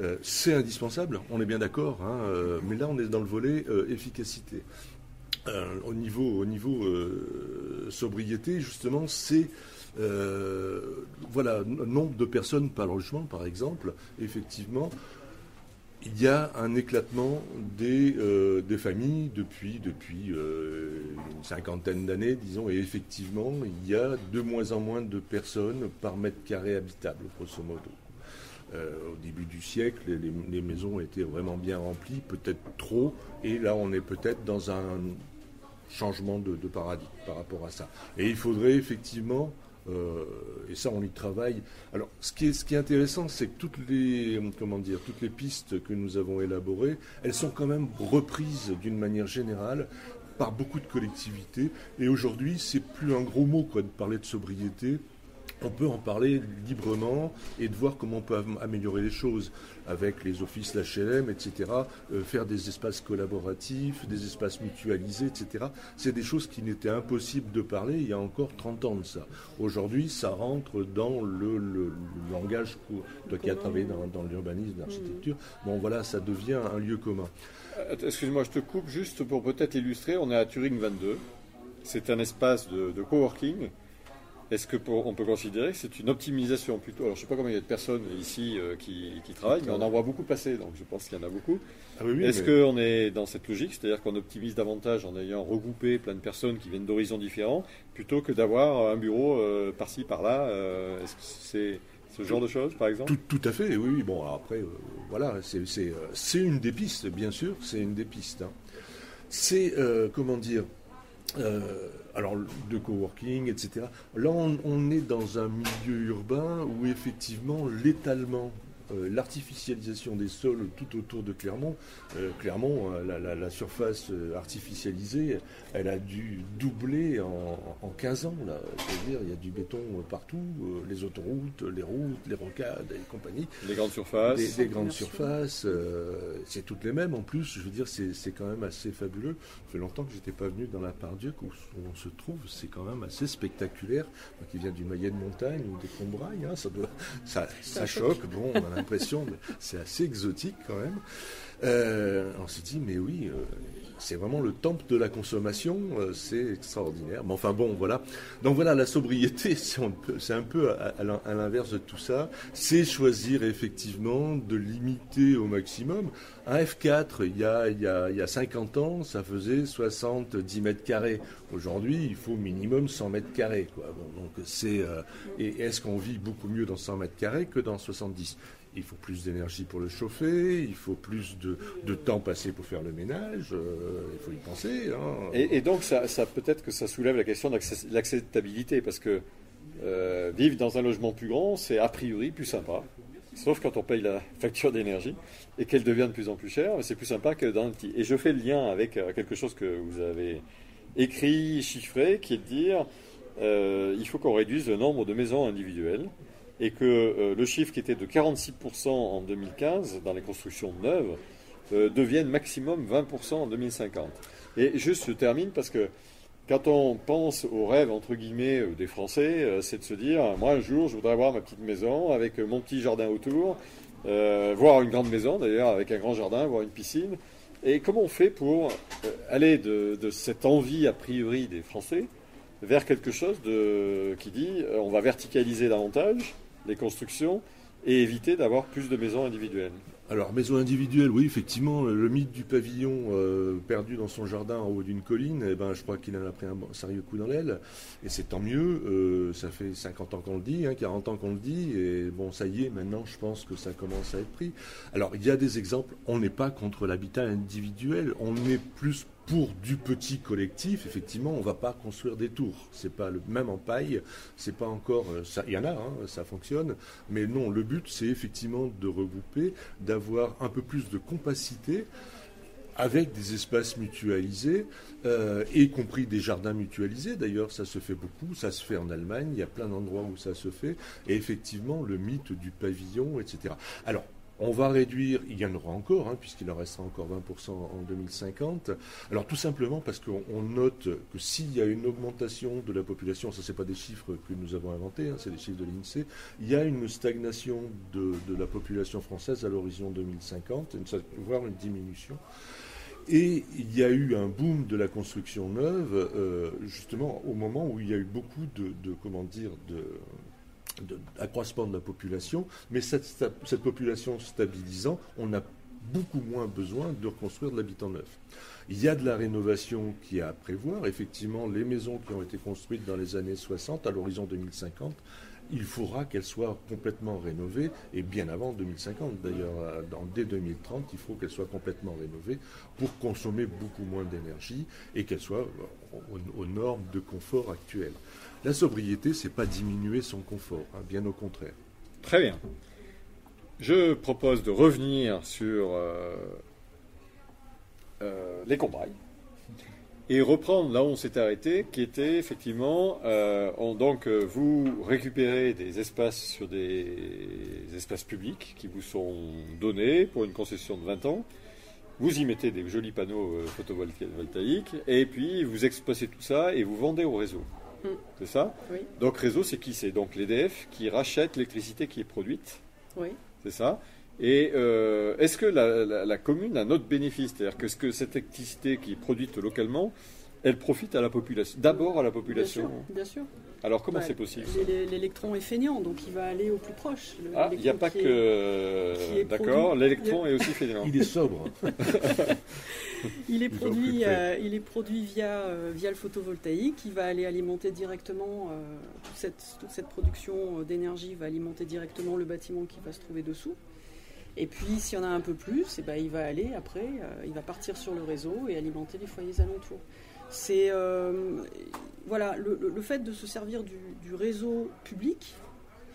Euh, c'est indispensable, on est bien d'accord, hein, euh, mais là, on est dans le volet euh, efficacité. Au niveau, au niveau sobriété, justement, c'est voilà, nombre de personnes par logement, par exemple. Effectivement, il y a un éclatement des, euh, familles depuis, euh, une cinquantaine d'années, disons, et effectivement, il y a de moins en moins de personnes par mètre carré habitable, grosso modo. Euh, au début du siècle, les maisons étaient vraiment bien remplies, peut-être trop, et là, on est peut-être dans un changement de, de paradigme par rapport à ça. Et il faudrait effectivement Euh, et ça, on y travaille. Alors, ce qui est, ce qui est intéressant, c'est que toutes les, comment dire, toutes les pistes que nous avons élaborées, elles sont quand même reprises d'une manière générale par beaucoup de collectivités. Et aujourd'hui, c'est plus un gros mot quoi, de parler de sobriété on peut en parler librement et de voir comment on peut améliorer les choses avec les offices, l'HLM, etc. Euh, faire des espaces collaboratifs, des espaces mutualisés, etc. C'est des choses qui n'étaient impossibles de parler il y a encore 30 ans de ça. Aujourd'hui, ça rentre dans le, langage, toi qui as travaillé dans, l'urbanisme, l'architecture, bon voilà, ça devient un lieu commun. Euh, excuse-moi, je te coupe juste pour peut-être illustrer. On est à Turing 22. C'est un espace de coworking est-ce qu'on peut considérer que c'est une optimisation plutôt? Alors, je ne sais pas combien il y a de personnes ici euh, qui, travaillent, mais on en voit beaucoup passer, donc je pense qu'il y en a beaucoup. Ah Est-ce qu'on est dans cette logique, c'est-à-dire qu'on optimise davantage en ayant regroupé plein de personnes qui viennent d'horizons différents, plutôt que d'avoir un bureau euh, par-ci, par-là euh, Est-ce que c'est ce genre de choses, par exemple? Tout, à fait, oui. Bon, après, voilà, c'est une des pistes, bien sûr, c'est une des pistes. Hein. C'est, comment dire, alors de coworking, etc. Là, on, est dans un milieu urbain où effectivement l'étalement euh, l'artificialisation des sols tout autour de Clermont. Euh, Clermont, euh, la, surface artificialisée, elle a dû doubler en, 15 ans. C'est-à-dire, il y a du béton partout, les autoroutes, les routes, les rocades et compagnie. Les grandes surfaces. Des, grandes surfaces, c'est toutes les mêmes en plus. Je veux dire, c'est quand même assez fabuleux. Ça fait longtemps que j'étais pas venu dans la Pardieu où on se trouve. C'est quand même assez spectaculaire. qui vient du Maillet de Montagne ou des Combrailles, hein, ça, doit, ça, ça, choque. Bon, l'impression, c'est assez exotique quand même. Euh, on s'est dit, mais oui, euh, c'est vraiment le temple de la consommation, euh, c'est extraordinaire. Mais enfin bon, voilà. Donc voilà, la sobriété, [LAUGHS] c'est un peu à, l'inverse de tout ça. C'est choisir effectivement de limiter au maximum. Un F4, il y, a, il, y a, il y a 50 ans, ça faisait 70 mètres carrés. Aujourd'hui, il faut minimum 100 mètres carrés. Donc c'est, et est-ce qu'on vit beaucoup mieux dans 100 mètres carrés que dans 70 il faut plus d'énergie pour le chauffer, il faut plus de, temps passé pour faire le ménage, euh, il faut y penser. Hein. Et, donc, ça, peut-être que ça soulève la question de l'acceptabilité, parce que euh, vivre dans un logement plus grand, c'est a priori plus sympa, sauf quand on paye la facture d'énergie et qu'elle devient de plus en plus chère, mais c'est plus sympa que dans un petit. Et je fais le lien avec euh, quelque chose que vous avez écrit, chiffré, qui est de dire il faut qu'on réduise le nombre de maisons individuelles et que euh, le chiffre qui était de 46% en 2015 dans les constructions neuves euh, devienne maximum 20% en 2050. Et juste, je termine parce que quand on pense au rêve, entre guillemets, euh, des Français, c'est de se dire, moi un jour, je voudrais avoir ma petite maison avec mon petit jardin autour, voir une grande maison d'ailleurs, avec un grand jardin, voir une piscine. Et comment on fait pour aller de, de, cette envie a priori des Français vers quelque chose de, qui dit on va verticaliser davantage les constructions et éviter d'avoir plus de maisons individuelles. Alors, maison individuelle, oui, effectivement, le mythe du pavillon euh, perdu dans son jardin en haut d'une colline, eh ben, je crois qu'il en a pris un sérieux coup dans l'aile, et c'est tant mieux, euh, ça fait 50 ans qu'on le dit, 40 hein, ans qu'on le dit, et bon, ça y est, maintenant, je pense que ça commence à être pris. Alors, il y a des exemples, on n'est pas contre l'habitat individuel, on est plus pour du petit collectif, effectivement, on ne va pas construire des tours. C'est pas le même en paille, c'est pas encore. Euh, il y en a, hein, ça fonctionne, mais non. Le but, c'est effectivement de regrouper, d'avoir un peu plus de compacité avec des espaces mutualisés, euh, y compris des jardins mutualisés. D'ailleurs, ça se fait beaucoup, ça se fait en Allemagne, il y a plein d'endroits où ça se fait, et effectivement, le mythe du pavillon, etc. Alors, on va réduire, il y en aura encore, hein, puisqu'il en restera encore 20% en 2050. Alors tout simplement parce qu'on note que s'il y a une augmentation de la population, ça c'est pas des chiffres que nous avons inventés, hein, c'est des chiffres de l'INSEE, il y a une stagnation de, la population française à l'horizon 2050, voire une diminution. Et il y a eu un boom de la construction neuve, euh, justement au moment où il y a eu beaucoup de, de comment dire, de, d'accroissement de la population, mais cette, cette, population stabilisant, on a beaucoup moins besoin de reconstruire de l'habitant neuf. Il y a de la rénovation qui est à prévoir. Effectivement, les maisons qui ont été construites dans les années 60, à l'horizon 2050, il faudra qu'elle soit complètement rénovée, et bien avant 2050 d'ailleurs, euh, dès 2030, il faut qu'elle soit complètement rénovée pour consommer beaucoup moins d'énergie et qu'elle soit euh, aux normes de confort actuelles. La sobriété, c'est pas diminuer son confort, hein, bien au contraire. Très bien. Je propose de revenir sur euh, euh, les combrailles et reprendre là où on s'est arrêté, qui était effectivement, euh, on- donc vous récupérez des espaces sur des espaces publics qui vous sont donnés pour une concession de 20 ans. Vous y mettez des jolis panneaux photovoltaïques et puis vous exploitez tout ça et vous vendez au réseau. Mm. C'est ça Oui. Donc réseau, c'est qui C'est donc l'EDF qui rachète l'électricité qui est produite. Oui. C'est ça. Et euh, est-ce que la, la- la commune a un autre bénéfice C'est-à-dire que, ce que cette électricité qui est produite localement, elle profite à la population, d'abord à la Bien population. sûr, bien sûr. Alors comment Bah, c'est possible L'électron est feignant, donc il va aller au plus proche. Le- Ah, il n'y a pas que. est D'accord, l'électron est aussi fainéant. Il est sobre. [LAUGHS] Il est produit, euh, il est produit via, euh, via le photovoltaïque. Il va aller alimenter directement euh, toute, cette, toute cette production euh, d'énergie va alimenter directement le bâtiment qui va se trouver dessous. Et puis, s'il y en a un peu plus, eh ben, il va aller après, euh, il va partir sur le réseau et alimenter les foyers alentours. C'est euh, voilà le, fait de se servir du, réseau public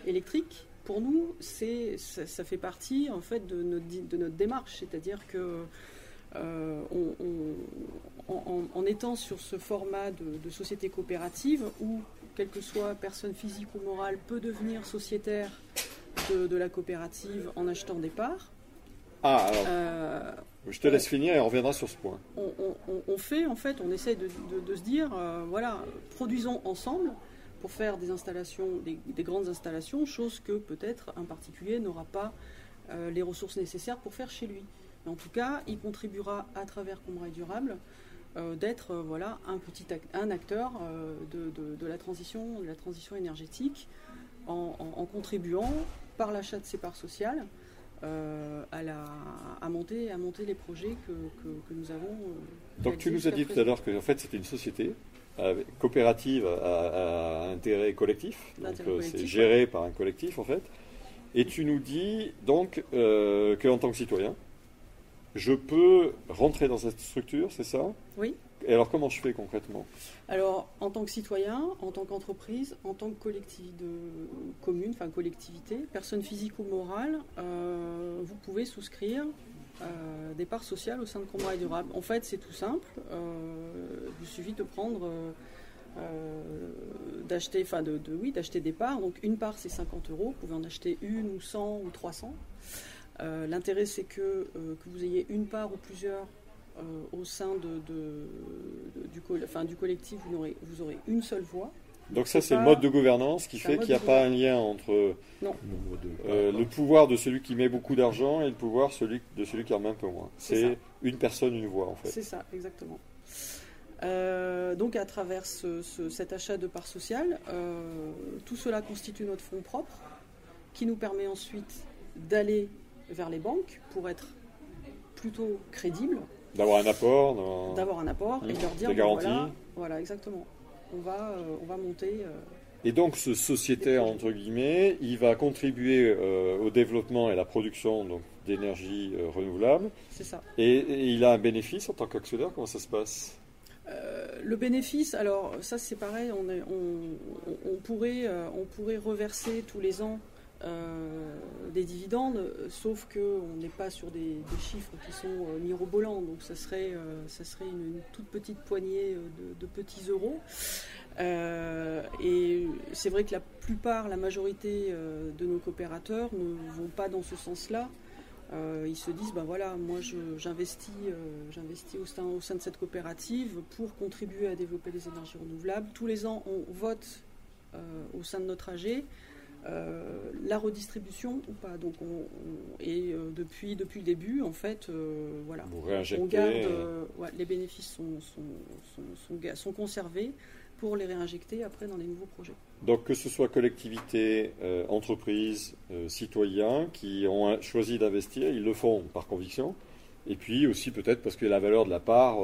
électrique. Pour nous, c'est ça, fait partie en fait de notre, de notre démarche, c'est-à-dire que euh, en, étant sur ce format de, société coopérative où, quelle que soit personne physique ou morale, peut devenir sociétaire de la coopérative en achetant des parts, Ah, alors, euh, je te laisse finir et on reviendra sur ce point. on, on- on- on fait en fait, on essaie de, de- de se dire, euh, voilà, produisons ensemble pour faire des installations, des, des grandes installations, chose que peut-être un particulier n'aura pas euh, les ressources nécessaires pour faire chez lui. Mais en tout cas, il contribuera à travers Combraille Durable d'être voilà un petit un acteur de, de- de la transition, de la transition énergétique en, en- en contribuant par l'achat de ses parts sociales euh, à, la, à, monter, à monter les projets que, que- que nous avons. euh, Donc tu nous as dit tout à l'heure que en fait c'était une société avec- coopérative à, à intérêt collectif. Donc euh, c'est géré par un collectif en fait. Et tu nous dis donc euh, qu'en tant que citoyen, je peux rentrer dans cette structure, c'est ça? Oui. Et alors comment je fais concrètement? Alors, en tant que citoyen, en tant qu'entreprise, en tant que collectivité commune, enfin collectivité, personne physique ou morale, euh, vous pouvez souscrire euh, des parts sociales au sein de Combraille Durable. En fait, c'est tout simple. Euh, il suffit de prendre, d'acheter, enfin de, de- oui, d'acheter des parts. Donc une part c'est 50 euros. Vous pouvez en acheter une ou 100 ou 300. Euh, L'intérêt c'est que, vous ayez une part ou plusieurs au sein de, de- de- du, col- enfin, du collectif, vous aurez, vous aurez une seule voix. Donc ça C'est le mode de gouvernance qui fait qu'il n'y a pas un lien entre de- euh, le pouvoir de celui qui met beaucoup d'argent et le pouvoir celui, de celui qui en met un peu moins. C'est une personne, une voix en fait. C'est ça, exactement. Euh, donc à travers ce- ce- cet achat de parts sociales, euh, tout cela constitue notre fonds propre qui nous permet ensuite d'aller vers les banques pour être plutôt crédible, D'avoir un apport, d'avoir un apport et de leur dire bon, voilà, voilà, exactement. On va, euh, on va monter. euh, Et donc ce sociétaire, entre guillemets, il va contribuer euh, au développement et à la production d'énergie renouvelable. c'est ça. Et, et il a un bénéfice en tant qu'actionnaire, comment ça se passe? Le bénéfice, alors ça c'est pareil, on, est- on- on- on pourrait, on pourrait reverser tous les ans euh, des dividendes, sauf qu'on n'est pas sur des, chiffres qui sont euh, mirobolants, donc ça serait, euh, ça serait une, toute petite poignée de, petits euros. Et c'est vrai que la plupart, la majorité de nos coopérateurs ne vont pas dans ce sens-là. Ils se disent, ben voilà, moi j'investis, j'investis au sein, au sein de cette coopérative pour contribuer à développer les énergies renouvelables. Tous les ans, on vote au sein de notre AG euh, la redistribution ou pas. Donc, on, on- et euh, depuis, depuis le début, en fait, euh, voilà, on garde, ouais, les bénéfices sont, sont, sont, conservés pour les réinjecter après dans les nouveaux projets. Donc que ce soit collectivité, entreprise, citoyens qui ont choisi d'investir, ils le font par conviction. Et puis aussi peut-être parce que la valeur de la part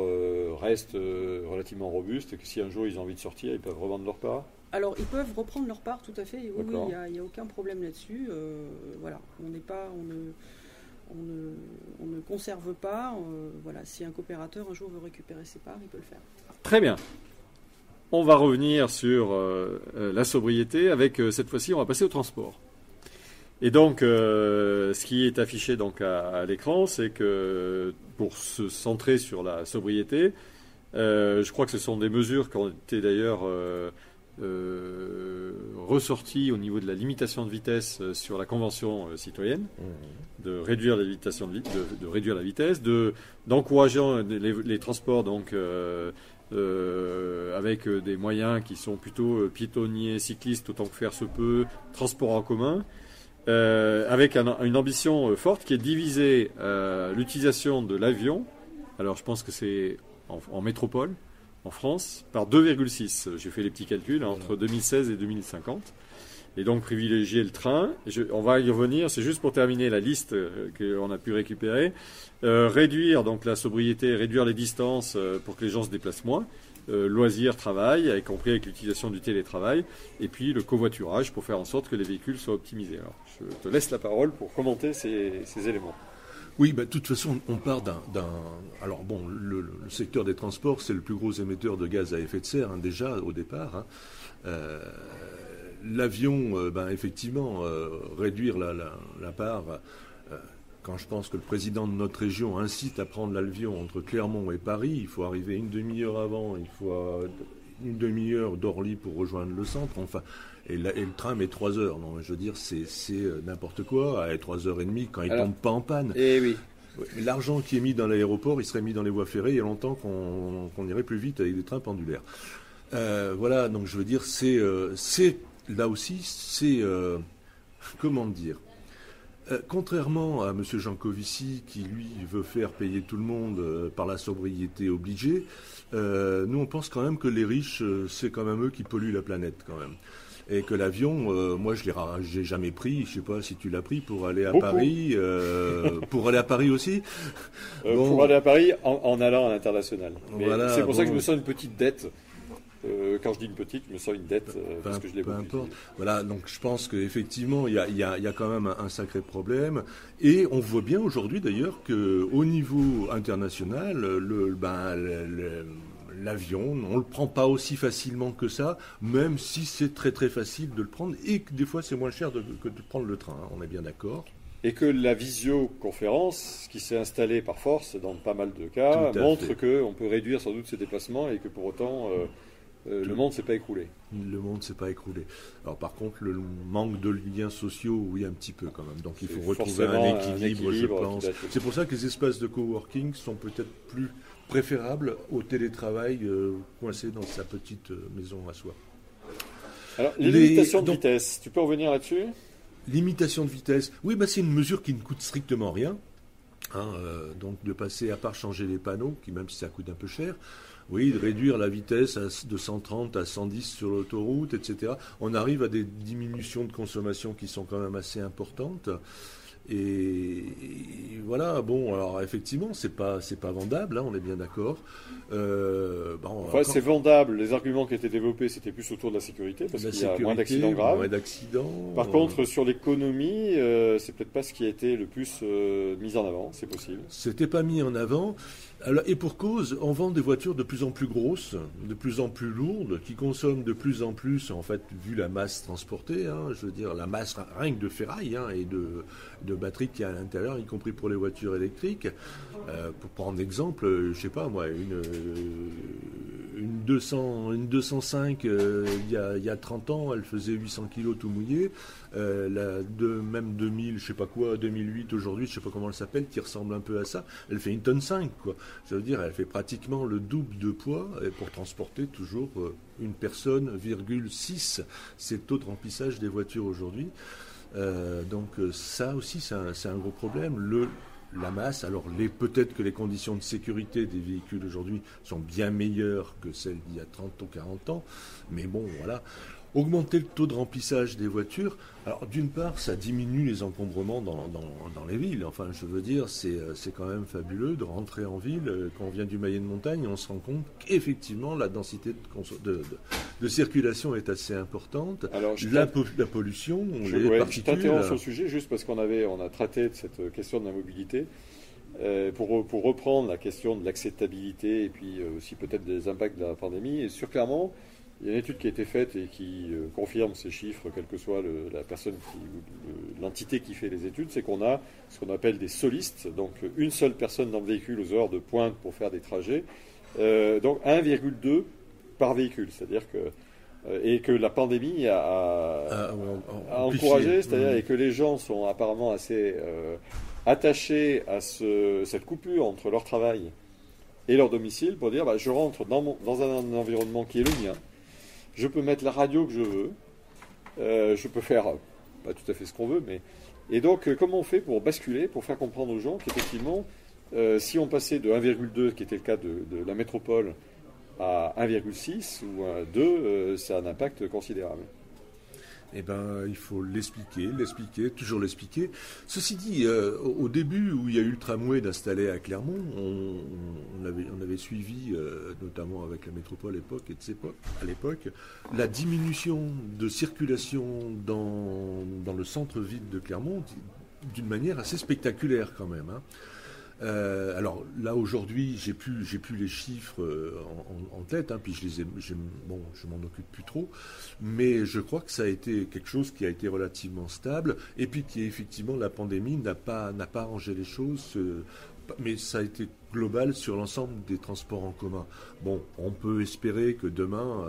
reste relativement robuste et que si un jour ils ont envie de sortir, ils peuvent revendre leur part. Alors, ils peuvent reprendre leur part, tout à fait. Oui, il n'y a, aucun problème là-dessus. Euh, voilà, on n'est pas, on ne, on ne, on ne conserve pas. euh, voilà, si un coopérateur un jour veut récupérer ses parts, il peut le faire. Très bien. On va revenir sur euh, la sobriété avec cette fois-ci, on va passer au transport. Et donc, ce qui est affiché donc à, à l'écran, c'est que pour se centrer sur la sobriété, je crois que ce sont des mesures qui ont été d'ailleurs euh, ressorties au niveau de la limitation de vitesse euh, sur la convention euh, citoyenne de réduire la limitation de, de, de réduire la vitesse, de d'encourager les, les transports donc euh, avec des moyens qui sont plutôt piétonniers, cyclistes autant que faire se peut, transport en commun, avec un- une ambition forte qui est de diviser euh, l'utilisation de l'avion. Alors je pense que c'est en, en métropole, en France, par 2,6. J'ai fait les petits calculs entre 2016 et 2050 et donc privilégier le train. Je- on va y revenir, c'est juste pour terminer la liste euh, qu'on a pu récupérer. Euh, réduire donc la sobriété, réduire les distances euh, pour que les gens se déplacent moins. Euh, loisirs, travail, y compris avec l'utilisation du télétravail, et puis le covoiturage pour faire en sorte que les véhicules soient optimisés. Alors, je te laisse la parole pour commenter ces, ces éléments. Oui, bah, de toute façon, on part d'un. Alors, bon, le, le secteur des transports, c'est le plus gros émetteur de gaz à effet de serre, hein, déjà, au départ. hein. Euh, L'avion, euh, ben, effectivement, euh, réduire la, la- la part. quand je pense que le président de notre région incite à prendre l'avion entre Clermont et Paris, il faut arriver une demi-heure avant, il faut une demi-heure d'Orly pour rejoindre le centre. Enfin, et, la- et le train met trois heures. Non, je veux dire, c'est c'est, euh, n'importe quoi. À trois heures et demie, quand il Alors- tombe pas en panne. Et oui. Ouais, mais L'argent qui est mis dans l'aéroport, il serait mis dans les voies ferrées il y a longtemps qu'on qu'on irait plus vite avec des trains pendulaires. Euh, voilà, donc je veux dire, c'est euh, c'est- là aussi, c'est euh, [LAUGHS] comment dire. Euh, contrairement à M. Jancovici, qui lui veut faire payer tout le monde euh, par la sobriété obligée, euh, nous on pense quand même que les riches, c'est quand même eux qui polluent la planète quand même. Et que l'avion, moi je l'ai jamais pris, je sais pas si tu l'as pris pour aller à Beaucoup. Paris, pour aller à Paris aussi. Bon. Pour aller à Paris en, en allant à l'international. Voilà, c'est pour ça que je me sens une petite dette. Euh, quand je dis une petite, je me sens une dette euh, parce que je l'ai peu importe. Voilà, donc je pense qu'effectivement, il y a, il y a- il y a quand même un, un sacré problème. Et on voit bien aujourd'hui d'ailleurs qu'au niveau international, le, ben, le- le- l'avion, on ne le prend pas aussi facilement que ça, même si c'est très très facile de le prendre et que des fois c'est moins cher de- que de prendre le train, hein, on est bien d'accord. Et que la visioconférence, qui s'est installée par force dans pas mal de cas, montre qu'on peut réduire sans doute ses déplacements et que pour autant euh, euh, le monde ne s'est pas écroulé. Le monde s'est pas écroulé. Alors par contre, le manque de liens sociaux, oui, un petit peu quand même. Donc il faut retrouver un un équilibre, je pense. C'est pour ça que les espaces de coworking sont peut-être plus préférables au télétravail euh, coincé dans sa petite euh, maison à soi. Alors, les, Les- limitations de donc- vitesse, tu peux revenir là-dessus? Limitation de vitesse. Oui, bah, c'est une mesure qui ne coûte strictement rien. Hein, euh, donc de passer, à part changer les panneaux, qui même si ça coûte un peu cher, oui, de réduire la vitesse à- de 130 à 110 sur l'autoroute, etc. On arrive à des diminutions de consommation qui sont quand même assez importantes. Et, voilà, bon, alors effectivement, c'est pas, c'est pas vendable, hein, on est bien d'accord. Euh, bon, c'est vendable. Les arguments qui étaient développés, c'était plus autour de la sécurité, parce qu'il y a moins d'accidents graves. moins d'accidents. Par euh, contre, sur l'économie, euh, c'est peut-être pas ce qui a été le plus euh, mis en avant, c'est possible. C'était pas mis en avant. Et pour cause, on vend des voitures de plus en plus grosses, de plus en plus lourdes, qui consomment de plus en plus, en fait, vu la masse transportée, hein, je veux dire, la masse rien que de ferraille hein, et de, de batterie qu'il y a à l'intérieur, y compris pour les voitures électriques. Euh, pour prendre exemple, euh, je sais pas moi, une, euh, une, 200, une 205, euh, il y, a, y a 30 ans, elle faisait 800 kilos tout mouillé. La même 2000, je sais pas quoi, 2008 aujourd'hui, je sais pas comment elle s'appelle, qui ressemble un peu à ça, elle fait une tonne 5, quoi. Ça veut dire, elle fait pratiquement le double de poids pour transporter toujours euh, une personne, virgule 6. C'est le taux de remplissage des voitures aujourd'hui. Euh, donc euh, ça aussi, c'est un, un gros problème. Le, la masse, alors peut-être que les conditions de sécurité des véhicules aujourd'hui sont bien meilleures que celles d'il y a 30 ou 40 ans, mais bon, voilà. Augmenter le taux de remplissage des voitures, alors d'une part, ça diminue les encombrements dans, dans, dans les villes. Enfin, je veux dire, c'est, euh, c'est quand même fabuleux de rentrer en ville. euh, Quand on vient du Maillet de montagne, on se rend compte qu'effectivement, la densité de, conso- de, de- de circulation est assez importante. Alors, La, po- la pollution, je, les ouais, particules. sur le sujet juste parce qu'on avait, on a traité de cette question de la mobilité. Euh, pour, pour reprendre la question de l'acceptabilité et puis euh, aussi peut-être des impacts de la pandémie, et sur Clermont, il y a une étude qui a été faite et qui euh, confirme ces chiffres, quelle que soit le- la personne, ou l'entité qui fait les études, c'est qu'on a ce qu'on appelle des solistes, donc une seule personne dans le véhicule aux heures de pointe pour faire des trajets, euh, donc 1,2 par véhicule, c'est-à-dire que euh, et que la pandémie a, a- à- à- à amplifier. encourager, c'est-à-dire Mhm. et que les gens sont apparemment assez euh, attachés à ce- cette coupure entre leur travail et leur domicile pour dire bah, je rentre dans, mon- dans un, environnement qui est le mien, je peux mettre la radio que je veux, euh, je peux faire euh, pas tout à fait ce qu'on veut, mais et donc euh, comment on fait pour basculer, pour faire comprendre aux gens qu'effectivement si on passait de 1,2 qui était le cas de, la métropole à 1,6 ou à 2, euh, ça a un impact considérable? Eh ben, il faut l'expliquer, l'expliquer, toujours l'expliquer. Ceci dit, euh, au début où il y a eu le tramway d'installer à Clermont, on, avait, suivi, euh, notamment avec la métropole à l'époque et de ses à l'époque, la diminution de circulation dans, dans le centre-ville de Clermont d'une manière assez spectaculaire quand même. hein. Euh, alors là aujourd'hui, j'ai plus j'ai plus les chiffres euh, en, tête, hein, puis je les ai, bon, je m'en occupe plus trop, mais je crois que ça a été quelque chose qui a été relativement stable, et puis qui effectivement la pandémie n'a pas n'a pas arrangé les choses, euh, mais ça a été global sur l'ensemble des transports en commun. Bon, on peut espérer que demain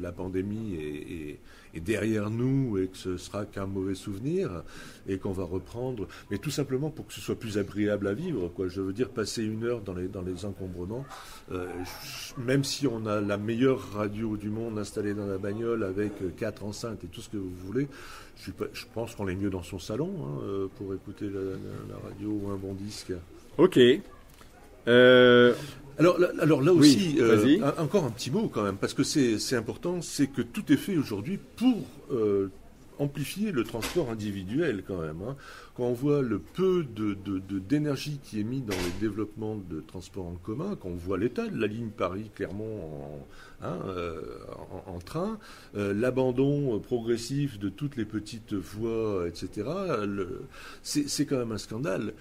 la pandémie est- est derrière nous et que ce sera qu'un mauvais souvenir et qu'on va reprendre, mais tout simplement pour que ce soit plus agréable à vivre. Quoi. Je veux dire, passer une heure dans les, dans les encombrements, euh, même si on a la meilleure radio du monde installée dans la bagnole avec euh, quatre enceintes et tout ce que vous voulez, je, pense qu'on est mieux dans son salon hein, euh, pour écouter la radio ou un bon disque. Ok. Euh, Alors là, alors là Oui, aussi, euh, encore un petit mot quand même, parce que c'est important, c'est que tout est fait aujourd'hui pour euh, amplifier le transport individuel quand même. hein. Quand on voit le peu de- de- de- d'énergie qui est mis dans le développement de transport en commun, quand on voit l'état de la ligne Paris-Clermont en, hein, euh, en- en train, euh, l'abandon euh, progressif de toutes les petites voies, etc., c'est quand même un scandale.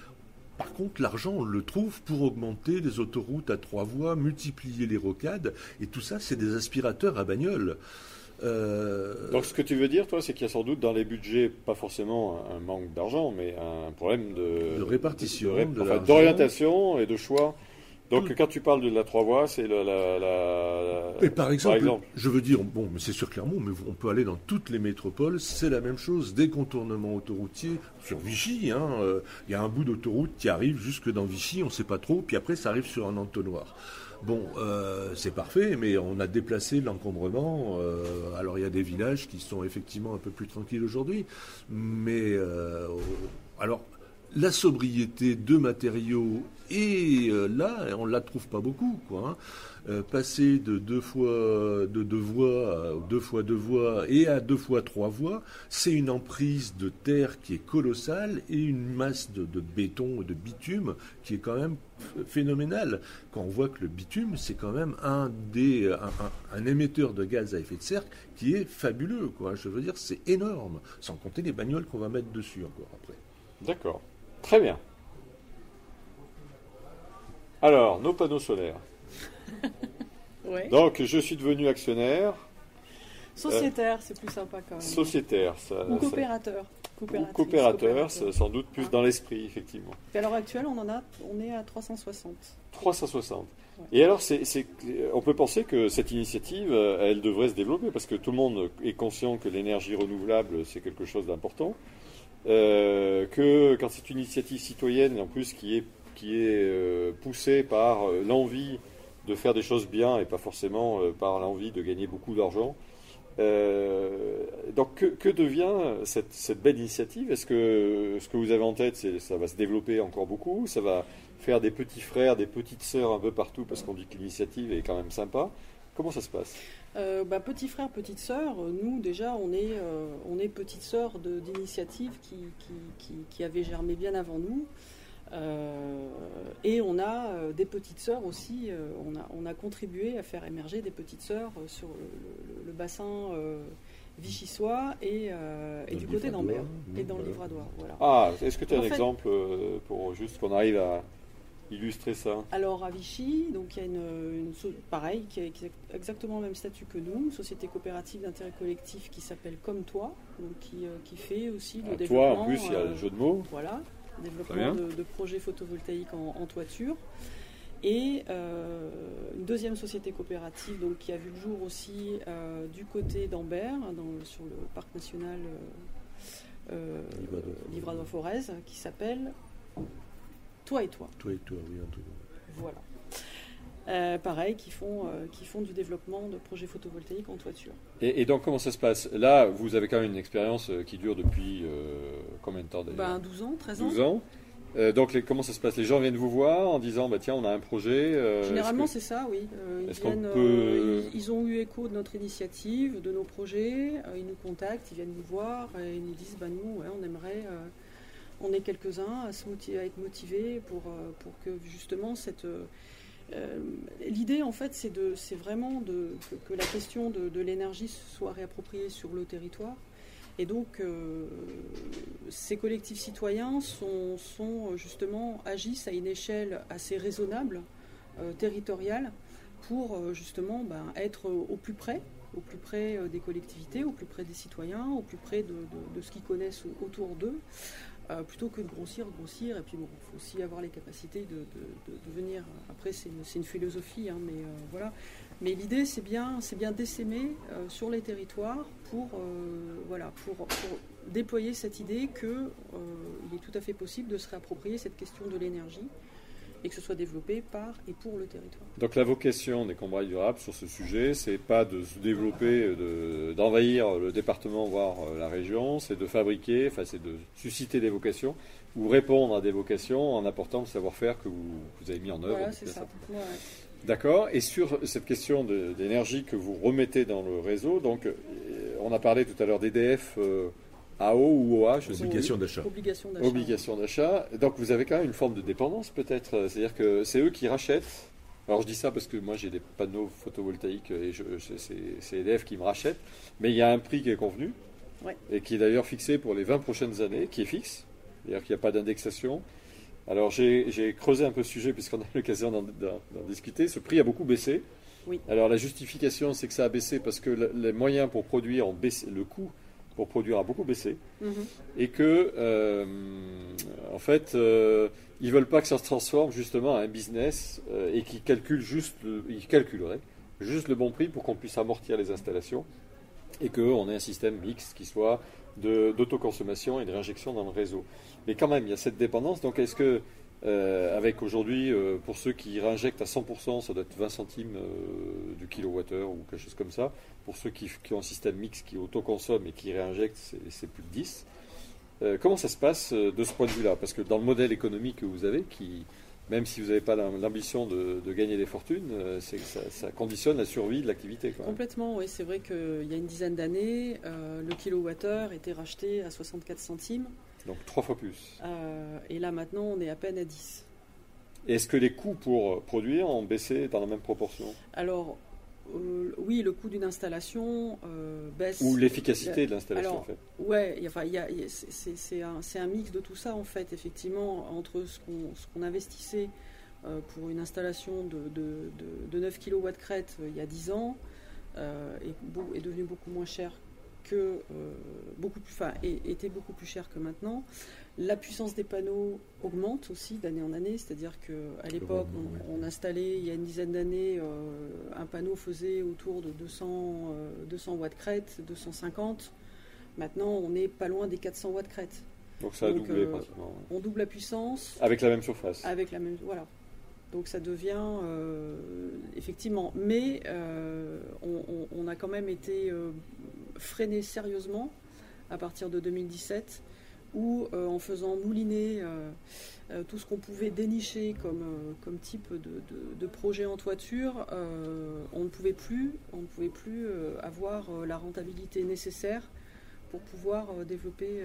Par contre, l'argent, on le trouve pour augmenter les autoroutes à trois voies, multiplier les rocades, et tout ça, c'est des aspirateurs à bagnole. Euh, donc ce que tu veux dire, toi, c'est qu'il y a sans doute dans les budgets, pas forcément un manque d'argent, mais un problème de, De répartition, de ré- de enfin, l'argent. d'orientation et de choix. Donc quand tu parles de la trois voies, c'est la, la- la- Et par exemple, exemple. je veux dire, bon, mais c'est sur Clermont, mais on peut aller dans toutes les métropoles, c'est la même chose, des contournements autoroutiers sur Vichy. hein, euh, Il y a un bout d'autoroute qui arrive jusque dans Vichy, on ne sait pas trop, puis après ça arrive sur un entonnoir. Bon, euh, c'est parfait, mais on a déplacé l'encombrement. euh, alors il y a des villages qui sont effectivement un peu plus tranquilles aujourd'hui, mais alors la sobriété de matériaux et euh, là on la trouve pas beaucoup quoi. hein. Euh, passer de deux fois de deux voies à deux fois deux voies et à deux fois trois voies, c'est une emprise de terre qui est colossale et une masse de, béton et de bitume qui est quand même ph- phénoménale. Quand on voit que le bitume, c'est quand même un des émetteur de gaz à effet de serre qui est fabuleux quoi. Je veux dire, c'est énorme, sans compter les bagnoles qu'on va mettre dessus encore après. D'accord. Très bien. Alors, nos panneaux solaires. [LAUGHS] Ouais. Donc, je suis devenu actionnaire, Sociétaire, c'est plus sympa quand même. sociétaire. Ça, Ou coopérateur. coopérateur, coopérateur. c'est sans doute plus dans l'esprit, effectivement. Et à l'heure actuelle, on en a, on est à 360. 360. Ouais. Et alors, c'est, on peut penser que cette initiative, euh, elle devrait se développer parce que tout le monde est conscient que l'énergie renouvelable, c'est quelque chose d'important. Euh, que quand c'est une initiative citoyenne, en plus qui est, qui est euh, poussée par euh, l'envie de faire des choses bien et pas forcément euh, par l'envie de gagner beaucoup d'argent. Donc, que, devient cette, belle initiative? Est-ce que ce que vous avez en tête, ça va se développer encore beaucoup? Ça va faire des petits frères, des petites sœurs un peu partout parce qu'on dit que l'initiative est quand même sympa? Comment ça se passe? Euh, bah, petit frère, petite sœur, nous déjà on est, euh, on petite sœur d'initiatives qui, qui, qui avaient germé bien avant nous. Euh, et on a euh, des petites sœurs aussi, euh, on, a, on a contribué à faire émerger des petites sœurs sur le, le- le bassin vichysois et, du côté d'Ambert et dans le voilà. Livradois. Voilà. Ah, est-ce que tu as un fait- exemple pour juste qu'on arrive à illustrer ça? Alors à Vichy, donc il y a une, une pareil qui a exactement le même statut que nous, une société coopérative d'intérêt collectif qui s'appelle Comme Toi, donc qui, qui fait aussi le Ah, Toi, développement. en plus, il y a le jeu de mots. Voilà, développement de, de projets photovoltaïques en, en toiture. Et euh, une deuxième société coopérative donc, qui a vu le jour aussi euh, du côté d'Ambert, dans- sur le parc national euh, Livradois-Forez. Qui s'appelle Toi et Toi. Toi et toi, oui, un truc. Voilà. Euh, pareil, qui font, euh, qui font du développement de projets photovoltaïques en toiture. Et, et donc, comment ça se passe? Là, vous avez quand même une expérience euh, qui dure depuis combien de temps Ben, 12 ans, 13 ans. 12 ans. Donc, les- comment ça se passe? Les gens viennent vous voir en disant bah, tiens, on a un projet. Généralement, c'est ça, oui. Ils, viennent, peut- euh, ils, ils ont eu écho de notre initiative, de nos projets. ils nous contactent, ils viennent nous voir et ils nous disent bah, nous, ouais, on aimerait. on est quelques-uns à, se motiver, à être motivés pour, pour que justement cette. Euh, L'idée, en fait, c'est vraiment de, que, la question de, l'énergie soit réappropriée sur le territoire. Et donc, euh, ces collectifs citoyens agissent à une échelle assez raisonnable, euh, territoriale, pour justement ben, être au plus près, au plus près des collectivités, au plus près des citoyens, au plus près de, de- ce qu'ils connaissent au- autour d'eux, euh, plutôt que de grossir, grossir. Et puis bon, il faut aussi avoir les capacités de, venir. Après, c'est une, philosophie, hein, mais euh, voilà. Mais l'idée, c'est bien, c'est bien d'essaimer euh, sur les territoires pour, voilà, pour, pour déployer cette idée qu'il est tout à fait possible de se réapproprier cette question de l'énergie et que ce soit développé par et pour le territoire. Donc, la vocation des combats durables sur ce sujet, c'est pas de se développer, de- d'envahir le département, voire euh, la région, c'est de fabriquer, enfin, c'est de susciter des vocations ou répondre à des vocations en apportant le savoir-faire que vous, vous avez mis en œuvre. Voilà, c'est ça. Ouais, ouais. D'accord. Et sur cette question d'énergie que vous remettez dans le réseau, donc euh, on a parlé tout à l'heure d'EDF euh, AO ou OA, je sais Obligation d'achat. Obligation d'achat. Obligation d'achat. Donc vous avez quand même une forme de dépendance peut-être. C'est-à-dire que c'est eux qui rachètent. Alors je dis ça parce que moi j'ai des panneaux photovoltaïques et je, je- c'est, EDF qui me rachète. Mais il y a un prix qui est convenu Ouais. et qui est d'ailleurs fixé pour les 20 prochaines années, qui est fixe. C'est-à-dire qu'il n'y a pas d'indexation. Alors j'ai, creusé un peu ce sujet puisqu'on a [LAUGHS] l'occasion d'en, discuter. Ce prix a beaucoup baissé. Oui. Alors la justification c'est que ça a baissé parce que le- les moyens pour produire ont baissé, le coût pour produire a beaucoup baissé Mhm. et que euh, en fait euh, ils veulent pas que ça se transforme justement en un business euh, et qu'ils calculent juste le, ils calculeraient juste le bon prix pour qu'on puisse amortir les installations et qu'on ait un système mixte qui soit d'autoconsommation et de réinjection dans le réseau. Mais quand même, il y a cette dépendance. Donc, est-ce que, euh, avec aujourd'hui, pour ceux qui réinjectent à 100%, ça doit être 20 centimes du kilowattheure ou quelque chose comme ça. Pour ceux qui, qui ont un système mixte qui autoconsomme et qui réinjectent, c'est- plus de 10. Euh, comment ça se passe euh, de ce point de vue-là? Parce que dans le modèle économique que vous avez, qui, même si vous n'avez pas l'am- l'ambition de, de gagner des fortunes, euh, ça, ça conditionne la survie de l'activité. Complètement, oui. C'est vrai qu'il y a une dizaine d'années, euh, le kilowattheure était racheté à 64 centimes. Donc trois fois plus. euh, et là, maintenant, on est à peine à 10. Et Est-ce que les coûts pour produire ont baissé dans la même proportion? Alors, euh, oui, le coût d'une installation euh, baisse. Ou l'efficacité de l'installation en fait a- enfin, c'est- un, un mix de tout ça en fait, effectivement, entre ce qu'on investissait euh, pour une installation de, de, de, de 9 kW crête il y a 10 ans est, beau- est devenu beaucoup moins cher que beaucoup plus, enfin, et- était beaucoup plus cher que maintenant. La puissance des panneaux augmente aussi d'année en année, c'est-à-dire qu'à l'époque, on, on installait il y a une dizaine d'années, euh, un panneau faisait autour de 200, euh, 200 watts crête, 250. Maintenant, on est pas loin des 400 watts crête. Donc ça a donc, doublé euh, pratiquement. On double la puissance Avec la même surface. avec la même. Voilà. Donc ça devient euh, effectivement. Mais euh, on, on- on a quand même été euh, freiné sérieusement à partir de 2017 ou en faisant mouliner tout ce qu'on pouvait dénicher comme, type de, projet en toiture, on ne pouvait plus, on ne pouvait plus avoir la rentabilité nécessaire pour pouvoir développer,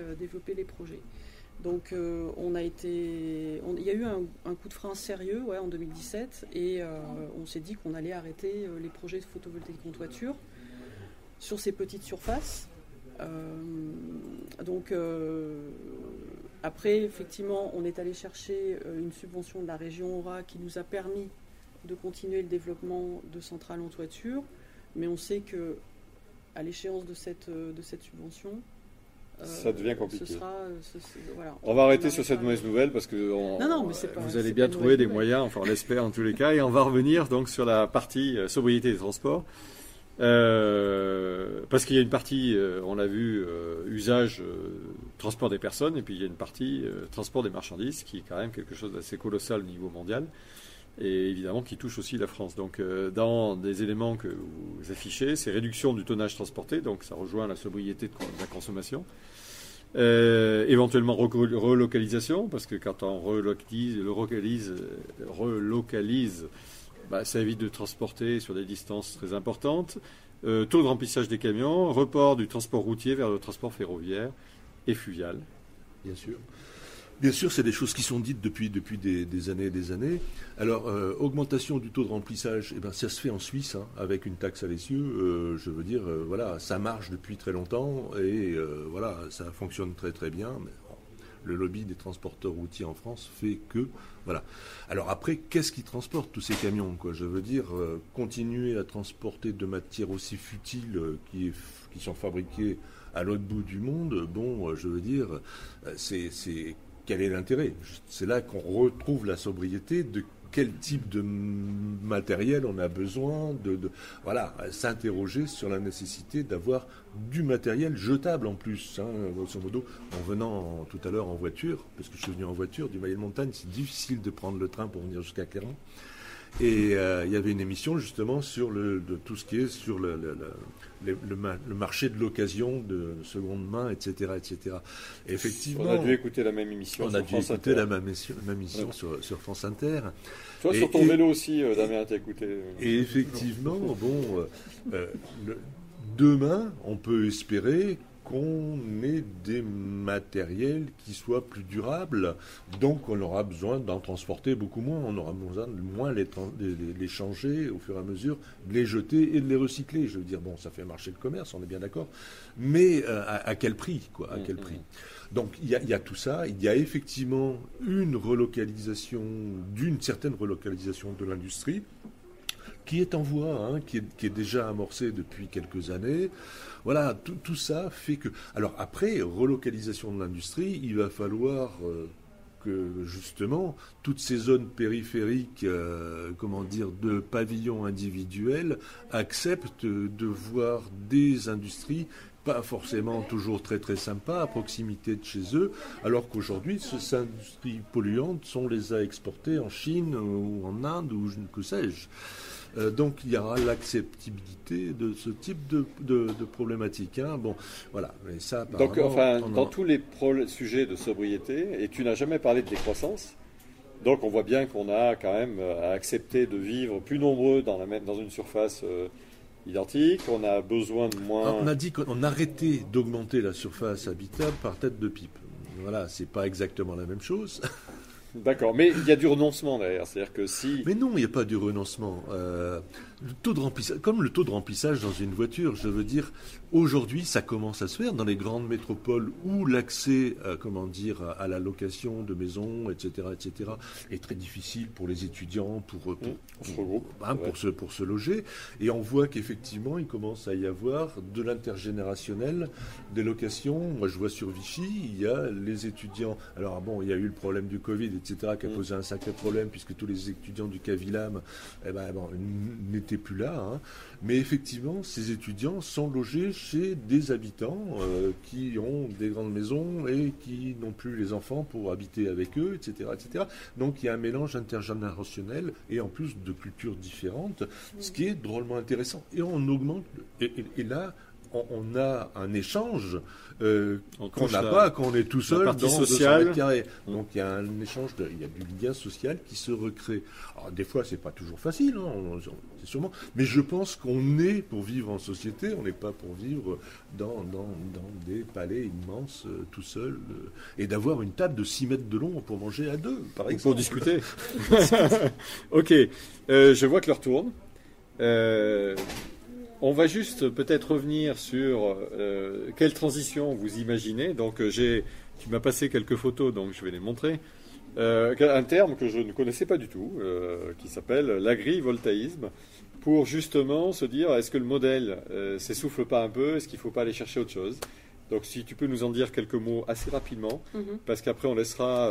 les projets. Donc euh, il y a eu un, coup de frein sérieux en 2017 et euh, on s'est dit qu'on allait arrêter euh, les projets de photovoltaïque en toiture sur ces petites surfaces. Donc après effectivement on est allé chercher une subvention de la région Aura qui nous a permis de continuer le développement de centrales en toiture, mais on sait que à l'échéance de cette, de cette subvention, ça devient euh, compliqué. Euh, on, va arrêter sur cette mauvaise nouvelle parce que vous allez bien trouver des moyens, enfin on l'espère en tous les cas, et on va revenir donc sur la partie euh, sobriété des transports. Parce qu'il y a une partie, on l'a vu, usage, transport des personnes, et puis il y a une partie transport des marchandises, qui est quand même quelque chose d'assez colossal au niveau mondial, et évidemment qui touche aussi la France. Donc dans des éléments que vous affichez, c'est réduction du tonnage transporté, donc ça rejoint la sobriété de la consommation. Euh, éventuellement relocalisation, parce que quand on relocalise, relocalise, relocalise bah, ça évite de transporter sur des distances très importantes. Euh, taux de remplissage des camions, report du transport routier vers le transport ferroviaire et fluvial. Bien sûr. Bien sûr, c'est des choses qui sont dites depuis, depuis des, années et des années. Alors, euh, augmentation du taux de remplissage, eh ben, ça se fait en Suisse, hein, avec une taxe à l'essieu. Euh, je veux dire, voilà, ça marche depuis très longtemps et voilà, ça fonctionne très très bien. Le lobby des transporteurs routiers en France fait que, voilà. Alors après, qu'est-ce qui transporte tous ces camions Je veux dire, continuer à transporter de matières aussi futiles qui, qui sont fabriquées à l'autre bout du monde, bon, je veux dire, c'est quel est l'intérêt? C'est là qu'on retrouve la sobriété de quel type de matériel on a besoin, de, voilà, s'interroger sur la nécessité d'avoir du matériel jetable en plus. Hein, grosso modo, en venant tout à l'heure en voiture, parce que je suis venu en voiture du de Montagne, c'est difficile de prendre le train pour venir jusqu'à Clermont. Et euh, il y avait une émission justement sur le, de tout ce qui est sur le, le, marché de l'occasion de seconde main, etc., etc. effectivement, on a dû écouter la même émission. On a dû écouter la même émission, sur, France Inter. Toi, sur ton vélo aussi, euh, Damien, t'as écouté. Euh, et effectivement, bon, demain, on peut espérer qu'on ait des matériels qui soient plus durables. Donc on aura besoin d'en transporter beaucoup moins. On aura besoin de moins les, les, changer au fur et à mesure, de les jeter et de les recycler. Je veux dire, bon, ça fait marcher le commerce, on est bien d'accord. Mais euh, à, quel prix, quoi À quel mm, prix? Mm. Donc il y, a, tout ça. Il y a effectivement une relocalisation, d'une certaine relocalisation de l'industrie qui est en voie, hein, qui, est, déjà amorcée depuis quelques années. Voilà, tout, ça fait que. Alors après, relocalisation de l'industrie, il va falloir euh, que justement toutes ces zones périphériques, euh, comment dire, de pavillons individuels acceptent de voir des industries pas forcément toujours très très sympas à proximité de chez eux, alors qu'aujourd'hui ces industries polluantes sont les à exporter en Chine ou en Inde ou que sais-je. Euh, donc il y aura l'acceptabilité de ce type de, de, problématique. Hein. Bon, voilà. ça, donc, enfin, dans tous les sujets de sobriété, et tu n'as jamais parlé de décroissance. Donc on voit bien qu'on a quand même à accepter de vivre plus nombreux dans, la, dans une surface euh, identique. On a besoin de moins. On a dit qu'on arrêtait d'augmenter la surface habitable par tête de pipe. Voilà, c'est pas exactement la même chose. [LAUGHS] D'accord, mais il y a du renoncement derrière. C'est-à-dire que si. Mais non, il n'y a pas du renoncement. Euh, le taux de remplissage, comme le taux de remplissage dans une voiture, je veux dire, aujourd'hui, ça commence à se faire dans les grandes métropoles où l'accès, euh, comment dire, à la location de maisons, etc., etc., est très difficile pour les étudiants, pour, pour, pour, hein, se, pour se loger. Et on voit qu'effectivement, il commence à y avoir de l'intergénérationnel, des locations. Moi, je vois sur Vichy, il y a les étudiants. Alors, bon, il y a eu le problème du Covid, etc., qui a mm. posé un sacré problème, puisque tous les étudiants du Cavilam eh ben, bon, n'était plus là. Hein. Mais effectivement, ces étudiants sont logés chez des habitants euh, qui ont des grandes maisons et qui n'ont plus les enfants pour habiter avec eux, etc., etc. Donc il y a un mélange intergénérationnel et en plus de cultures différentes, ce qui est drôlement intéressant. Et on augmente, et, là, on, on a un échange euh, On qu'on n'a pas quand on est tout seul dans 200 sociale. mètres carrés. Mm. Donc il y a un échange, de- il y a du lien social qui se recrée. Alors des fois c'est pas toujours facile, hein, c'est sûrement, mais je pense qu'on est pour vivre en société, on n'est pas pour vivre dans, dans, dans des palais immenses euh, tout seul euh, et d'avoir une table de 6 mètres de long pour manger à deux, par exemple. pour discuter. [LAUGHS] [LAUGHS] ok, je vois que l'heure tourne. Euh, on va juste peut-être revenir sur euh, quelle transition vous imaginez. Donc, euh, j'ai, tu m'as passé quelques photos, donc je vais les montrer. Euh, un terme que je ne connaissais pas du tout, euh, qui s'appelle l'agrivoltaïsme, pour justement se dire est-ce que le modèle s'essouffle pas un peu, est-ce qu'il ne faut pas aller chercher autre chose? Donc, si tu peux nous en dire quelques mots assez rapidement, Mhm. parce qu'après on laissera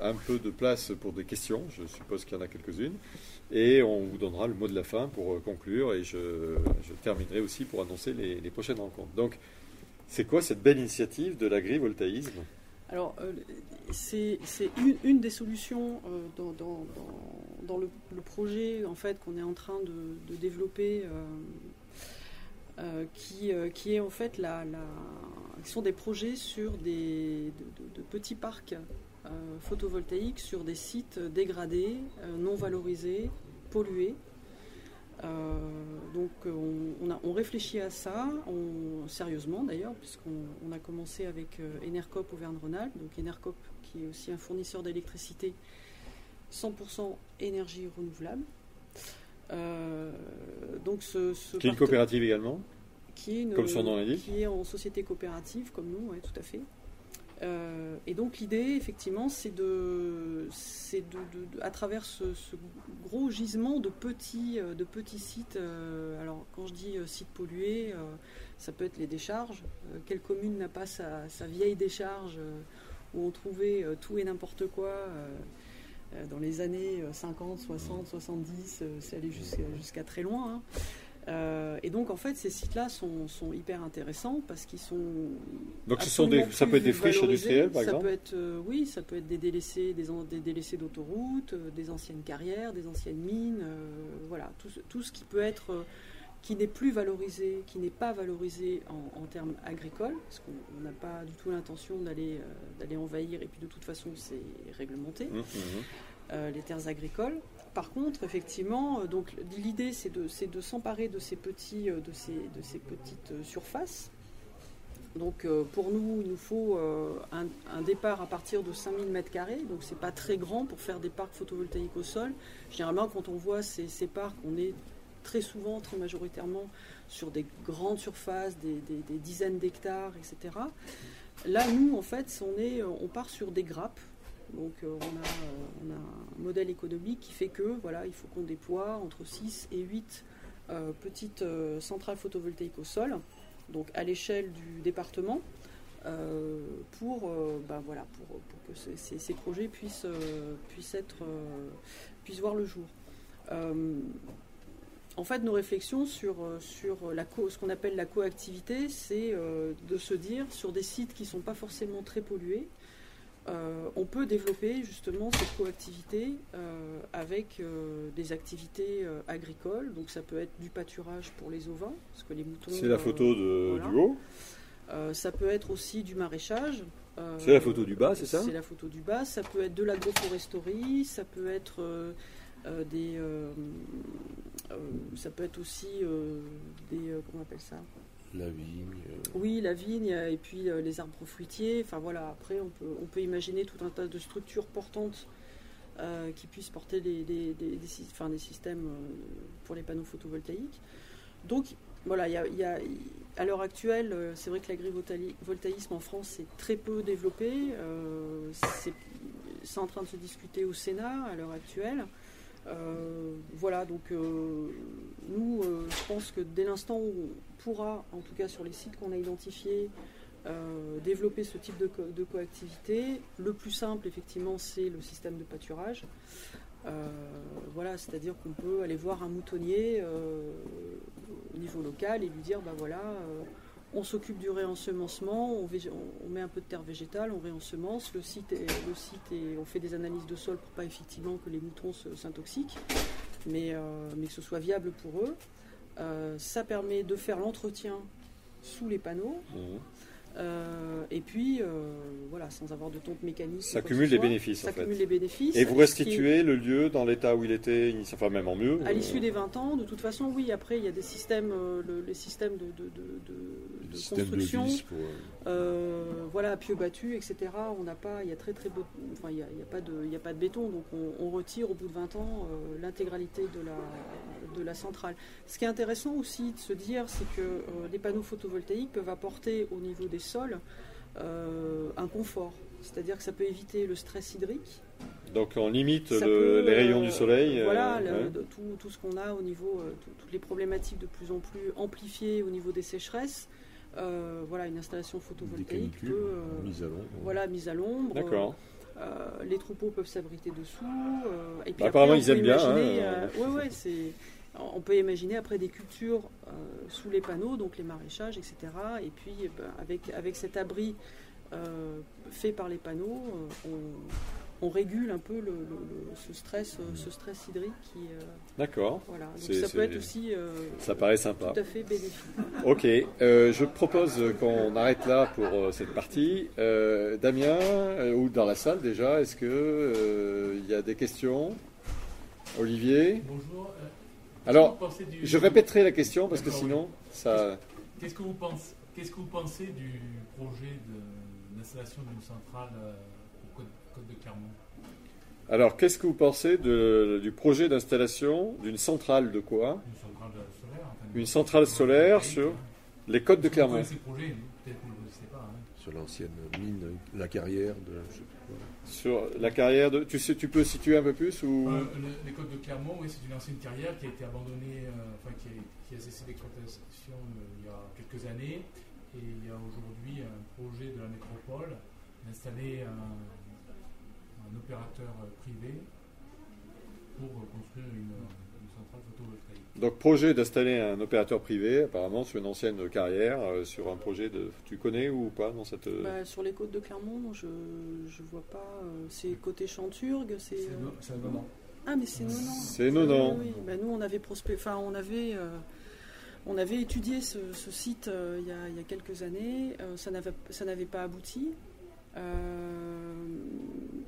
un peu de place pour des questions, je suppose qu'il y en a quelques-unes, et on vous donnera le mot de la fin pour euh, conclure, et je, terminerai aussi pour annoncer les, prochaines rencontres. Donc, c'est quoi cette belle initiative de l'agrivoltaïsme? Alors, euh, c'est une, des solutions euh, dans, le, projet en fait qu'on est en train de, développer, qui, qui est en fait la, la- sont des projets sur des de, de- de petits parcs euh, photovoltaïques sur des sites dégradés, euh, non valorisés, pollués. Euh, donc on, on a- on réfléchit à ça, on- sérieusement d'ailleurs, puisqu'on on a commencé avec Enercop Auvergne-Rhône-Alpes, donc Enercop qui est aussi un fournisseur d'électricité 100% énergie renouvelable. Euh, donc ce, ce Qui est une coopérative également qui est une- Comme son nom l'indique. qui est en société coopérative comme nous, ouais, tout à fait. Euh, et donc l'idée, effectivement, c'est de, c'est de, de- à travers ce, ce gros gisement de petits, euh, de petits sites. euh, alors quand je dis euh, sites pollués, ça peut être les décharges. Quelle commune n'a pas sa, sa vieille décharge où on trouvait tout et n'importe quoi dans les années euh, 50, 60, 70, euh, c'est allé jusqu'à jusqu'à très loin. hein. Euh, et donc en fait ces sites-là sont, sont hyper intéressants parce qu'ils sont Donc, ce sont des, absolument ça peut être des friches industrielles, par ça exemple peut être, euh, Oui, ça peut être des délaissés, des, délaissés d'autoroutes, euh, des anciennes carrières, des anciennes mines, voilà, tout, ce- tout ce qui peut être, qui n'est plus valorisé, qui n'est pas valorisé en, en termes agricoles, parce qu'on on n'a pas du tout l'intention d'aller d'aller envahir, et puis de toute façon c'est réglementé mhm. euh, les terres agricoles. Par contre, effectivement, euh, donc l'idée c'est de, s'emparer de ces petits, euh, de ces, petites euh, surfaces. Donc pour nous, il nous faut un, départ à partir de 5000 m2, donc c'est pas très grand pour faire des parcs photovoltaïques au sol. Généralement, quand on voit ces, parcs, on est très souvent, très majoritairement sur des grandes surfaces, des dizaines d'hectares, etc. Là, nous, en fait, on, est, on part sur des grappes. Donc euh, on, a, euh, on a un modèle économique qui fait que voilà, il faut qu'on déploie entre 6 et 8 euh, petites centrales photovoltaïques au sol, donc à l'échelle du département, pour, ben pour, que ces, projets puissent, puissent, être, puissent voir le jour. En fait, nos réflexions sur, la co- ce qu'on appelle la coactivité, c'est de se dire sur des sites qui ne sont pas forcément très pollués, euh, on peut développer justement cette coactivité euh, avec euh, des activités agricoles. Donc ça peut être du pâturage pour les ovins, parce que les moutons. C'est la photo de, voilà. du haut. ça peut être aussi du maraîchage. C'est la photo du bas, c'est ça C'est la photo du bas. Ça peut être de l'agroforesterie. Ça peut être des. ça peut être aussi des. comment on appelle ça? La vigne. euh, oui, la vigne et puis euh, les arbres fruitiers. Enfin voilà, après on peut, imaginer tout un tas de structures portantes euh, qui puissent porter des, systèmes pour les panneaux photovoltaïques. Donc voilà, à l'heure actuelle, c'est vrai que l'agrivoltaïsme en France est très peu développé. C'est en train de se discuter au Sénat à l'heure actuelle. Voilà, donc nous, je pense que dès l'instant où pourra, en tout cas sur les sites qu'on a identifiés, euh, développer ce type de, co- de coactivité, le plus simple, effectivement, c'est le système de pâturage. Euh, voilà, c'est-à-dire qu'on peut aller voir un moutonnier euh, au niveau local et lui dire, bah voilà, on s'occupe du réensemencement, on, met un peu de terre végétale, on réensemence, le site, est, le site on fait des analyses de sol pour pas effectivement que les moutons s'intoxiquent, mais, mais que ce soit viable pour eux. Euh, ça permet de faire l'entretien sous les panneaux. Mhm. Euh, et puis, euh, voilà, sans avoir de tombe mécanique. Ça cumule les soit, bénéfices, Ça en fait. cumule les bénéfices. Et vous qui restituez le lieu dans l'état où il était, enfin même en mieux. À l'issue euh, des 20 ans, de toute façon, oui, après, il y a des systèmes, euh, le- les systèmes de, de- de- de- Le de système de construction. pour, euh, voilà, à pieux battus, etc. On n'a pas, il y a très très peu, enfin il y a, pas de, il a pas de béton, donc on, on retire au bout de 20 ans euh, l'intégralité de la, de la centrale. Ce qui est intéressant aussi de se dire, c'est que euh, les panneaux photovoltaïques peuvent apporter au niveau des sols un confort, c'est-à-dire que ça peut éviter le stress hydrique. Donc on limite Ça le- peut, les rayons du soleil. Voilà, le- ouais. de- tout, tout ce qu'on a au niveau, tout- toutes les problématiques de plus en plus amplifiées au niveau des sécheresses. Euh, voilà, une installation photovoltaïque peut, euh, mises à l'ombre. voilà, mise à l'ombre. D'accord. Euh, les troupeaux peuvent s'abriter dessous. euh, et puis Bah, après, apparemment, on ils peut aiment bien, imaginer, hein, euh, ouais, ouais, c'est. On peut imaginer après des cultures sous les panneaux, donc les maraîchages, etc. Et puis, eh ben, avec, avec cet abri fait par les panneaux, on, on régule un peu le, le- le- ce, stress, euh, ce stress hydrique qui. euh, D'accord. voilà. Donc C'est- ça peut être aussi euh, Ça paraît sympa. tout à fait bénéfique. Ok, euh, je propose qu'on arrête là pour euh, cette partie. Euh, Damien, euh, ou dans la salle déjà, est-ce que euh, il y a des questions? Olivier? Bonjour. Alors, du- je répéterai la question parce que sinon, ça. Qu'est-ce que vous pensez, qu'est-ce que vous pensez du projet de- d'installation d'une centrale euh, Côte, de Clermont Alors, qu'est-ce que vous pensez de- du projet d'installation d'une centrale de quoi Une centrale solaire enfin, Une centrale solaire sur les côtes de Vous Clermont connaissez le projet, vous, peut-être que vous ne le connaissez pas. hein. Sur l'ancienne mine, la carrière de. je sais plus quoi. Sur la carrière de. Tu, sais, tu peux situer un peu plus ou... Euh, le- les Côtes de Clermont, oui, c'est une ancienne carrière qui a été abandonnée, euh, enfin qui, a- qui a cessé d'exploitation euh, il y a quelques années. Et il y a aujourd'hui un projet de la métropole d'installer un, un opérateur euh, privé pour euh, construire une, une centrale photovoltaïque. Donc, projet d'installer un opérateur privé, apparemment, sur une ancienne carrière, euh, sur un projet de. Tu connais ou pas dans cette. euh, Bah, sur les côtes de Clermont, je ne vois pas. euh, c'est côté Chanturgue, c'est. C'est euh, no-. Ah, mais c'est Nonan. C'est Nonan. Oui. Bah, nous, on avait prospect... enfin, on avait, euh, on avait étudié ce, ce site euh, il, y a, il y a quelques années. Euh, ça n'avait, ça n'avait pas abouti euh,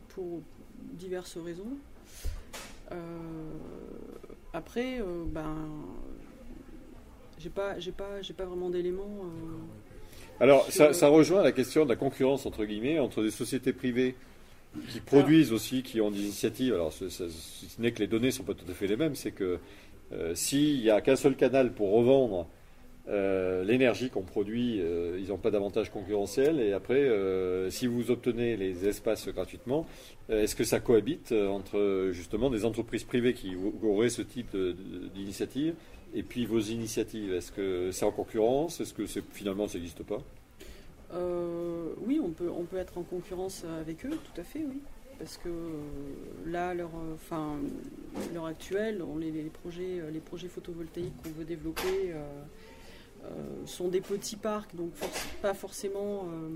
pour diverses raisons. Euh, après, euh, ben, j'ai pas, j'ai pas, j'ai pas vraiment d'éléments. euh, Alors, ça, ça rejoint la question de la concurrence, entre guillemets, entre des sociétés privées qui produisent aussi, qui ont des initiatives. Alors, ce, ce- si ce n'est que les données ne sont pas tout à fait les mêmes, c'est que euh, s'il n'y a qu'un seul canal pour revendre euh, l'énergie qu'on produit, euh, ils n'ont pas d'avantage concurrentiel. Et après, euh, si vous obtenez les espaces gratuitement, est-ce que ça cohabite entre justement des entreprises privées qui auraient ce type d'initiative et puis vos initiatives? Est-ce que c'est en concurrence? Est-ce que finalement ça n'existe pas? Oui, on peut, on peut être en concurrence avec eux, tout à fait, oui. Parce que là, euh, enfin, l'heure actuelle, les, projets, les projets photovoltaïques qu'on veut développer sont des petits parcs, donc pas forcément, euh,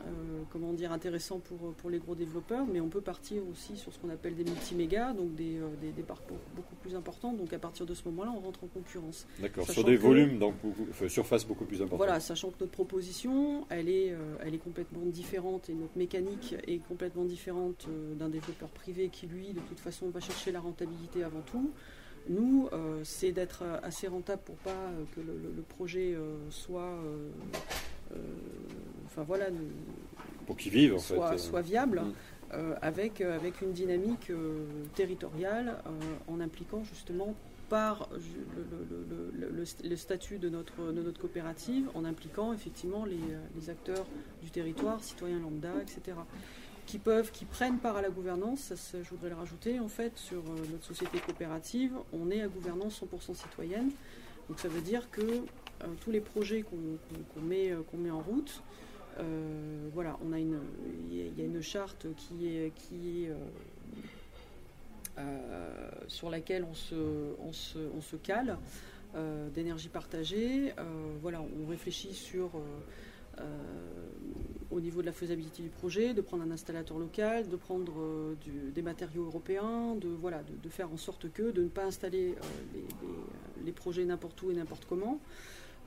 euh, comment dire, intéressants pour, pour les gros développeurs, mais on peut partir aussi sur ce qu'on appelle des multimégas, donc des, euh, des, des parcs beaucoup plus importants. Donc à partir de ce moment-là, on rentre en concurrence. D'accord. Sur des que- volumes, donc beaucoup, surface beaucoup plus importante. Voilà, sachant que notre proposition, elle est, euh, elle est complètement différente et notre mécanique est complètement différente euh, d'un développeur privé qui, lui, de toute façon, va chercher la rentabilité avant tout. Nous, euh, c'est d'être assez rentable pour pas euh, que le, le- le projet euh, soit, enfin voilà, Pour qu'ils vivent, en soit, fait. soit viable. Mm. euh, avec, euh, avec une dynamique euh, territoriale en impliquant justement par le, le- le- le- le statut de notre, de notre coopérative, en impliquant effectivement les, les acteurs du territoire, citoyens lambda, etc., qui peuvent, qui prennent part à la gouvernance. Je voudrais le rajouter en fait sur euh, notre société coopérative. On est à gouvernance 100% citoyenne. Donc ça veut dire que euh, tous les projets qu'on met, euh, met en route, voilà, on a une, il y a- une charte qui est, qui est, sur laquelle on se, on se, on se cale d'énergie partagée. Voilà, on réfléchit sur au niveau de la faisabilité du projet, de prendre un installateur local, de prendre euh, des matériaux européens, de, voilà, de, faire en sorte que de ne pas installer euh, les, projets n'importe où et n'importe comment.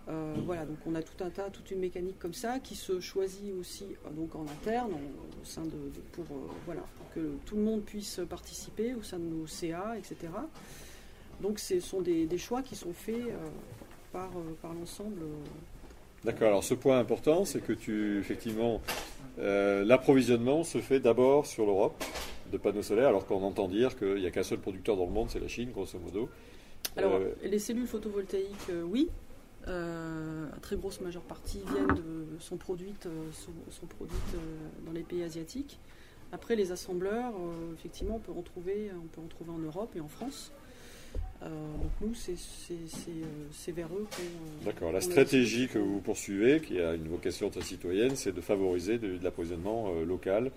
Euh, voilà, donc on a tout un tas, toute une mécanique comme ça qui se choisit aussi euh, donc en interne, au sein de, pour euh, voilà que tout le monde puisse participer au sein de nos CA, etc. Donc ce sont des, des choix qui sont faits euh, par, euh, par l'ensemble. D'accord. Alors ce point important, c'est que tu effectivement euh, l'approvisionnement se fait d'abord sur l'Europe de panneaux solaires, alors qu'on entend dire qu'il n'y a qu'un seul producteur dans le monde, c'est la Chine, grosso modo. Alors, Euh, les cellules photovoltaïques, euh, oui. À très grosse majeure partie viennent de, sont produites, sont, sont produites dans les pays asiatiques. Après, les assembleurs, effectivement, on peut, en trouver, on peut en trouver en Europe et en France. Euh, donc nous, c'est euh, c'est vers eux qu'on... euh, D'accord. La stratégie que vous poursuivez, qui a une vocation très citoyenne, c'est de favoriser de, de l'approvisionnement euh, local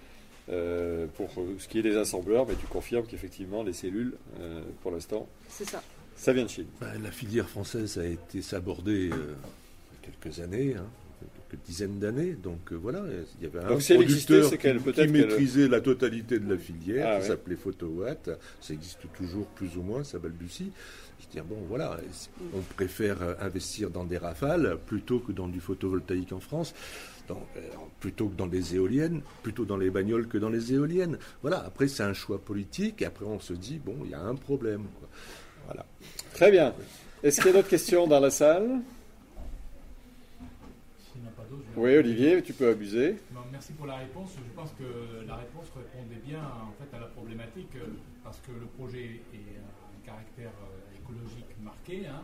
euh, pour ce qui est des assembleurs, mais tu confirmes qu'effectivement les cellules, euh, pour l'instant, C'est ça. ça vient de Chine. Ben, la filière française a été sabordée euh, il y a quelques années, hein, quelques dizaines d'années. Donc euh, voilà, il y avait un Donc, si elle existait, producteur qu'elle- qui, maîtrisait la totalité de la filière, Ah, qui ouais. s'appelait Photowatt. Ça existe toujours plus ou moins, ça balbutie. Je dis, bon voilà, on préfère euh, investir dans des rafales plutôt que dans du photovoltaïque en France. Euh, plutôt que dans les éoliennes, plutôt dans les bagnoles que dans les éoliennes. Voilà, après c'est un choix politique, et après on se dit, bon, il y a un problème. quoi. Voilà. Très bien. Est-ce qu'il y a d'autres questions dans la salle? Oui, Olivier, tu peux abuser. Merci pour la réponse. Je pense que la réponse répondait bien en fait à la problématique parce que le projet est un caractère euh, écologique marqué, hein,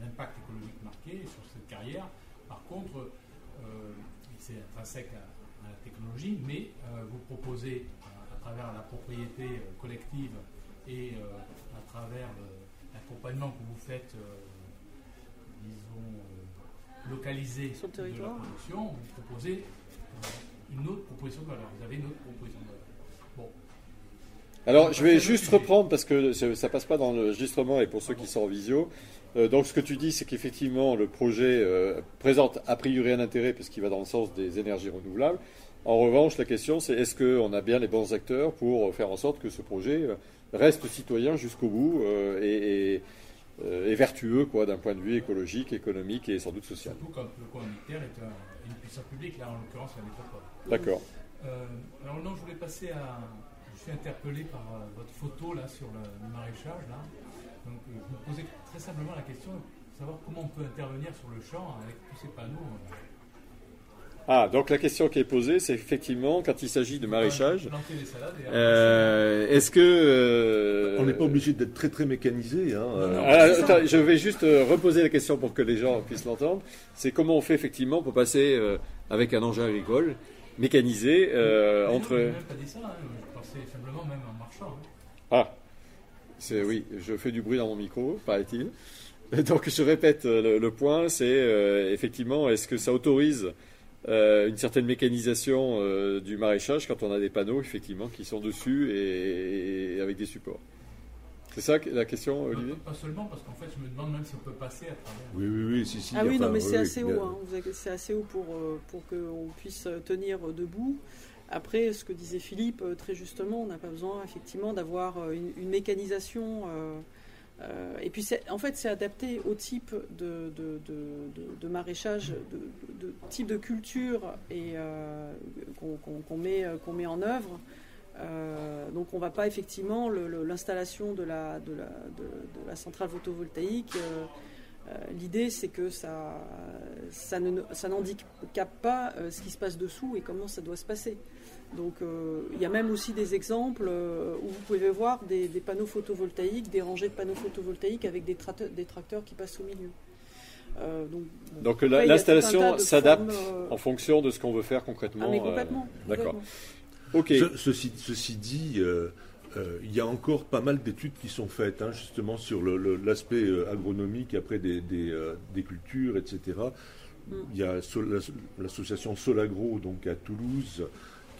un impact écologique marqué sur cette carrière. Par contre, euh, c'est intrinsèque à, la technologie, mais euh, vous proposez à travers la propriété collective et à travers l'accompagnement que vous faites, disons, localisé Sur le de la territoire. production, vous proposez euh, une autre proposition de valeur. Vous avez une autre proposition de valeur. Bon, Alors, je vais juste reprendre parce que ça passe pas dans l'enregistrement et pour ceux qui sont en visio. Euh, donc, ce que tu dis, c'est qu'effectivement, le projet euh, présente a priori un intérêt parce qu'il va dans le sens des énergies renouvelables. En revanche, la question, c'est est-ce qu'on a bien les bons acteurs pour faire en sorte que ce projet reste citoyen jusqu'au bout euh, et, et, et vertueux quoi, d'un point de vue écologique, économique et sans doute social. surtout quand le commanditaire est un- une puissance publique, là en l'occurrence la métropole. D'accord. Euh, alors non, je voulais passer à... Je suis interpellé par euh, votre photo là sur le, maraîchage. Là. Donc euh, je me posais très simplement la question de savoir comment on peut intervenir sur le champ avec tous ces panneaux. euh, Ah, donc la question qui est posée, c'est effectivement, quand il s'agit de maraîchage, planter des salades et euh, est-ce que... euh, On n'est pas obligé d'être très très mécanisé. Hein. euh, Ah, attends, je vais juste euh, reposer la question pour que les gens puissent l'entendre. C'est comment on fait effectivement pour passer euh, avec un engin agricole mécanisé euh, Mais non, entre. je pas dit ça, hein, je pensais simplement même en marchant. hein. Ah, c'est oui, je fais du bruit dans mon micro, paraît-il. [LAUGHS] Donc je répète le, le point, c'est euh, effectivement, est-ce que ça autorise euh, une certaine mécanisation euh, du maraîchage quand on a des panneaux effectivement qui sont dessus et, et avec des supports C'est ça la question, Olivier? Pas, pas seulement parce qu'en fait je me demande même si on peut passer à travers. Oui, oui, oui, si, si. Ah oui, enfin, non, mais c'est oui, assez oui, haut. hein. C'est assez haut pour, euh, pour qu'on puisse tenir debout. Après, ce que disait Philippe, très justement, on n'a pas besoin effectivement d'avoir une, une mécanisation. euh, euh, et puis, en fait, c'est adapté au type de, maraîchage, de, type de culture et euh, qu'on met, euh, qu'on met en œuvre. Donc, on ne va pas effectivement l'installation de la, la, la centrale photovoltaïque. L'idée, c'est que ça, ça pas ce qui se passe dessous et comment ça doit se passer. Donc, euh, il y a même aussi des exemples euh, où vous pouvez voir des, des panneaux photovoltaïques, des rangées de panneaux photovoltaïques avec des, tracteurs- des tracteurs qui passent au milieu. Euh, donc, l'installation s'adapte euh, en fonction de ce qu'on veut faire concrètement. ah, mais euh. D'accord. Ok. Ce- ceci, ceci dit, euh, euh, il y a encore pas mal d'études qui sont faites hein, justement sur l'aspect euh, agronomique après des, des, euh, des cultures, etc. Mm. Il y a l'association Solagro donc à Toulouse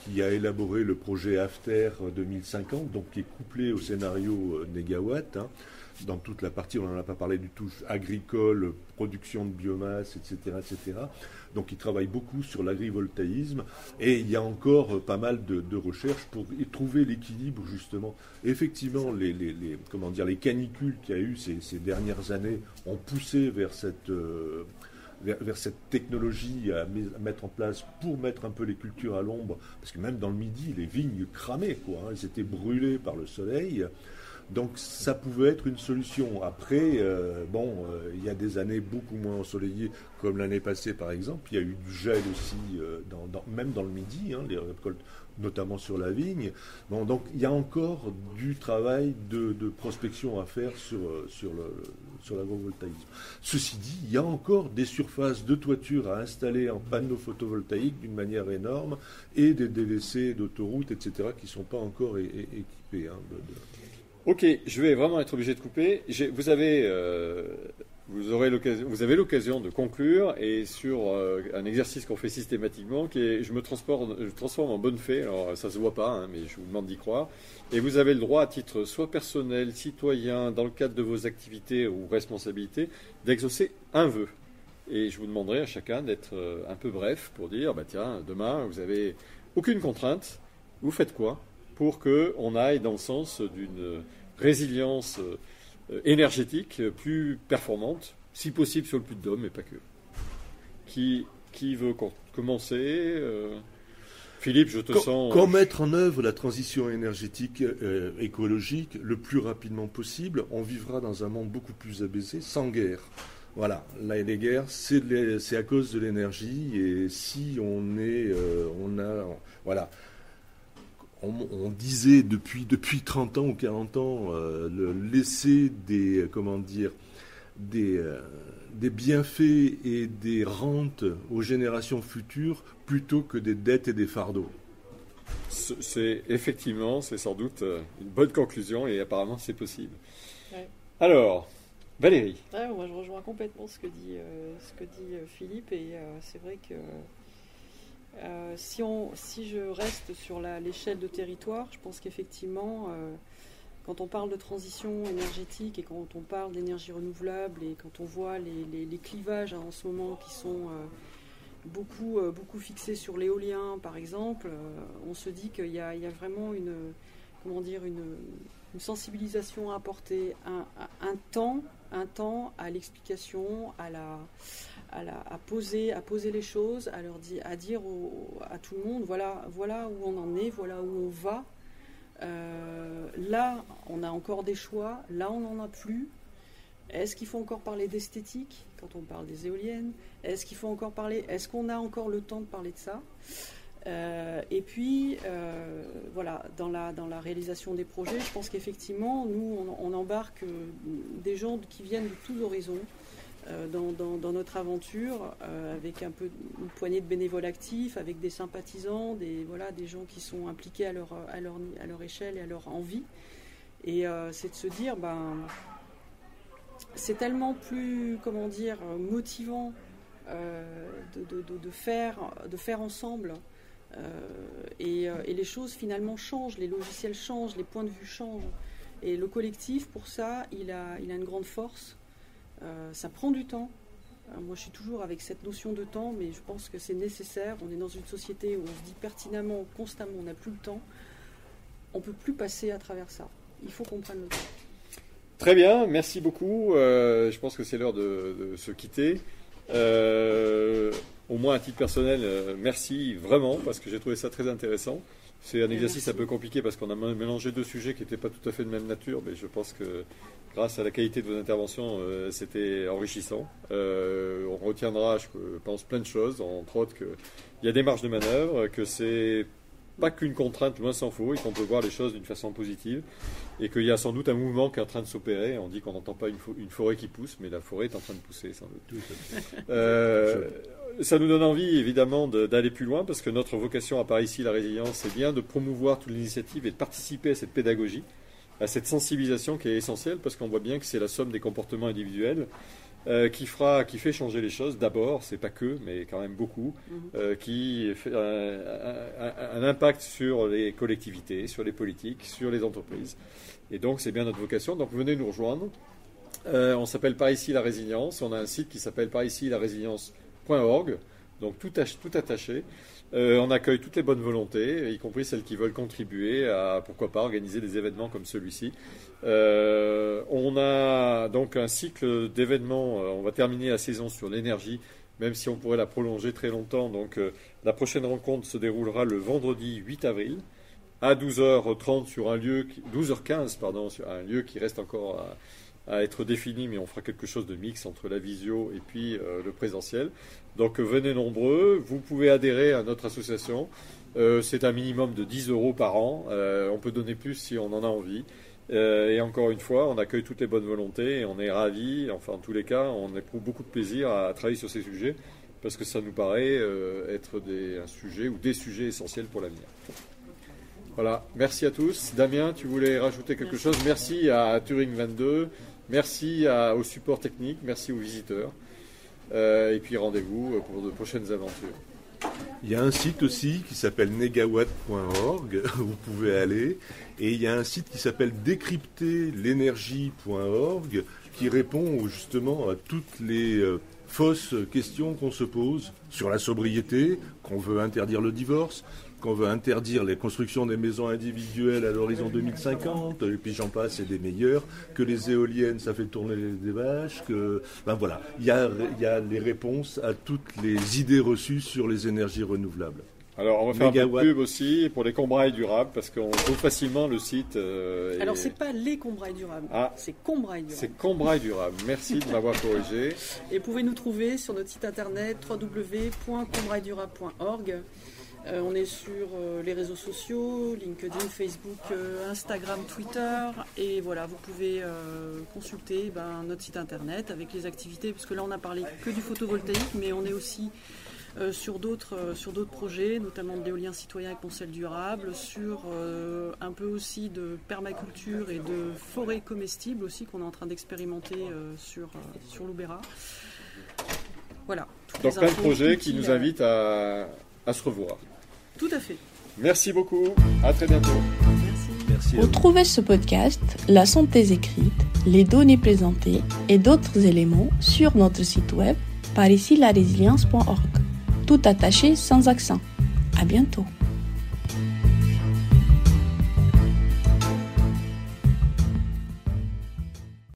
qui a élaboré le projet After 2050, donc qui est couplé au scénario euh, Négawatt. hein. dans toute la partie, on n'en a pas parlé du tout, agricole, production de biomasse, etc. etc. Donc il travaille beaucoup sur l'agrivoltaïsme et il y a encore pas mal de, recherches pour trouver l'équilibre justement. Effectivement, les, les, comment dire, les canicules qu'il y a eu ces, ces dernières années ont poussé vers cette... euh, vers, cette technologie à, mettre en place pour mettre un peu les cultures à l'ombre, parce que même dans le midi, les vignes cramaient, quoi, hein, elles étaient brûlées par le soleil. Donc ça pouvait être une solution. Après, euh, bon, euh, il y a des années beaucoup moins ensoleillées, comme l'année passée par exemple. Il y a eu du gel aussi, euh, même dans le midi, hein, les récoltes, notamment sur la vigne. Donc il y a encore du travail de, prospection à faire sur, euh, sur, l'agrovoltaïsme. Ceci dit, il y a encore des surfaces de toiture à installer en panneaux photovoltaïques d'une manière énorme et des délaissés d'autoroutes, etc., qui ne sont pas encore équipés. hein, Ok, je vais vraiment être obligé de couper. Vous avez, euh, vous avez l'occasion de conclure et sur euh, un exercice qu'on fait systématiquement, qui est, je me transforme en bonne fée. Alors ça se voit pas, hein, mais je vous demande d'y croire. Et vous avez le droit, à titre soit personnel, citoyen, dans le cadre de vos activités ou responsabilités, d'exaucer un vœu. Et je vous demanderai à chacun d'être euh, un peu bref pour dire, bah tiens, demain vous avez aucune contrainte. Vous faites quoi pour qu'on aille dans le sens d'une résilience euh, énergétique plus performante, si possible sur le puits de Dôme, mais pas que. Qui, qui veut com- commencer euh, Philippe, je te sens. Comment mettre en œuvre la transition énergétique euh, écologique le plus rapidement possible On vivra dans un monde beaucoup plus abaissé, sans guerre. Voilà, là, les guerres, c'est à cause de l'énergie, et si on est, euh, on a, voilà, on, on disait depuis depuis 30 ans ou 40 ans, euh, le laisser des, comment dire, des, euh, des bienfaits et des rentes aux générations futures plutôt que des dettes et des fardeaux. C'est effectivement, c'est sans doute euh, une bonne conclusion et apparemment c'est possible. Ouais. Alors, Valérie, Ouais, moi, je rejoins complètement ce que dit, euh, ce que dit euh, Philippe et euh, c'est vrai que euh, si, on, si je reste sur l'échelle de territoire, je pense qu'effectivement, euh, quand on parle de transition énergétique et quand on parle d'énergie renouvelable et quand on voit les, clivages hein, en ce moment qui sont euh, beaucoup, beaucoup fixés sur l'éolien, par exemple, on se dit qu'il y a, vraiment une, comment dire, une, une sensibilisation à apporter, un, un temps, un temps à l'explication, à la, à, poser, à poser les choses, à leur dire, à dire à tout le monde, voilà, voilà où on en est, voilà où on va. Euh, là, on a encore des choix. Là, on n'en a plus. Est-ce qu'il faut encore parler d'esthétique quand on parle des éoliennes? Est-ce qu'il faut encore parler Est-ce qu'on a encore le temps de parler de ça? Euh, Et puis, euh, voilà, dans la, dans la réalisation des projets, je pense qu'effectivement, nous, on, embarque des gens qui viennent de tous horizons dans, dans- notre aventure, euh, avec un peu une poignée de bénévoles actifs, avec des sympathisants, des, voilà, des gens qui sont impliqués à leur, à leur, à leur échelle et à leur envie. Et euh, c'est de se dire, ben, c'est tellement plus, comment dire, motivant euh, de, de- faire, de faire ensemble. Euh, et, euh, et les choses finalement changent, les logiciels changent, les points de vue changent. Et le collectif, pour ça, il a, il a une grande force. Euh, ça prend du temps. Euh, moi, je suis toujours avec cette notion de temps, mais je pense que c'est nécessaire. On est dans une société où on se dit pertinemment, constamment, on n'a plus le temps. On ne peut plus passer à travers ça. Il faut qu'on prenne le temps. Très bien, merci beaucoup. Euh, je pense que c'est l'heure de, se quitter. Au moins à titre personnel, merci vraiment parce que j'ai trouvé ça très intéressant. C'est un exercice un peu compliqué parce qu'on a mélangé deux sujets qui n'étaient pas tout à fait de même nature, mais je pense que grâce à la qualité de vos interventions, euh, c'était enrichissant. Euh, on retiendra, je pense, plein de choses, entre autres qu'il y a des marges de manœuvre, que c'est pas qu'une contrainte, loin s'en faut, et qu'on peut voir les choses d'une façon positive et qu'il y a sans doute un mouvement qui est en train de s'opérer. On dit qu'on n'entend pas une, fo- une forêt qui pousse, mais la forêt est en train de pousser, sans doute. Euh, ça nous donne envie, évidemment, de- d'aller plus loin, parce que notre vocation à Paris ici, la résilience, c'est bien de promouvoir toute l'initiative et de participer à cette pédagogie, à cette sensibilisation qui est essentielle, parce qu'on voit bien que c'est la somme des comportements individuels euh, qui fera, qui fait changer les choses. D'abord, c'est pas que, mais quand même beaucoup, Mhm. euh, qui fait un, un- un impact sur les collectivités, sur les politiques, sur les entreprises. Et donc, c'est bien notre vocation. Donc, venez nous rejoindre. Euh, on s'appelle par ici la résilience. On a un site qui s'appelle par ici la résilience.org. Donc, tout, ach- tout attaché. Euh, on accueille toutes les bonnes volontés, y compris celles qui veulent contribuer à, pourquoi pas, organiser des événements comme celui-ci. Euh, on a donc un cycle d'événements. euh, on va terminer la saison sur l'énergie, même si on pourrait la prolonger très longtemps. Donc, la prochaine rencontre se déroulera le vendredi 8 avril à 12h30 sur un lieu, qui- 12h15 pardon, sur un lieu qui reste encore à, à être défini, mais on fera quelque chose de mix entre la visio et puis euh, le présentiel. Donc, euh, venez nombreux. Vous pouvez adhérer à notre association. Euh, c'est un minimum de 10 euros par an. Euh, on peut donner plus si on en a envie. Et encore une fois, on accueille toutes les bonnes volontés et on est ravis. Enfin, en tous les cas, on éprouve beaucoup de plaisir à travailler sur ces sujets parce que ça nous paraît être des, un sujet ou des sujets essentiels pour l'avenir. Voilà, merci à tous. Damien, tu voulais rajouter quelque Merci. chose? Merci à Turing 22, merci au support technique, merci aux visiteurs. Euh, et puis rendez-vous pour de prochaines aventures. Il y a un site aussi qui s'appelle negawatt.org, [LAUGHS] vous pouvez aller. Et il y a un site qui s'appelle décrypterlénergie.org, qui répond justement à toutes les euh, fausses questions qu'on se pose sur la sobriété, qu'on veut interdire le divorce, qu'on veut interdire les constructions des maisons individuelles à l'horizon 2050, et puis j'en passe, et des meilleurs, que les éoliennes, ça fait tourner les- des vaches, que... Ben voilà, il y a, il y a les réponses à toutes les idées reçues sur les énergies renouvelables. Alors, on va faire un peu de pub aussi pour les combrailles durables parce qu'on trouve facilement le site. euh, et- Alors, c'est pas les combrailles durables, Ah. c'est combrailles durables. C'est combrailles durables. Merci de m'avoir corrigé. Et vous pouvez nous trouver sur notre site internet www.combrailledurable.org. Euh, on est sur euh, les réseaux sociaux, LinkedIn, Facebook, euh, Instagram, Twitter. Et voilà, vous pouvez consulter ben, notre site internet avec les activités, parce que là on a parlé que du photovoltaïque, mais on est aussi sur d'autres sur d'autres projets, notamment de l'éolien citoyen et conseil durable, sur un peu aussi de permaculture et de forêt comestible aussi qu'on est en train d'expérimenter sur, sur l'Oubera. Voilà. Donc plein de projets qui nous invitent à, à se revoir. Tout à fait. Merci beaucoup. À très bientôt. Merci. Merci. Retrouvez ce podcast, la synthèse écrite, les données présentées et d'autres éléments sur notre site web par ici la résilience.org. Tout attaché sans accent. À bientôt.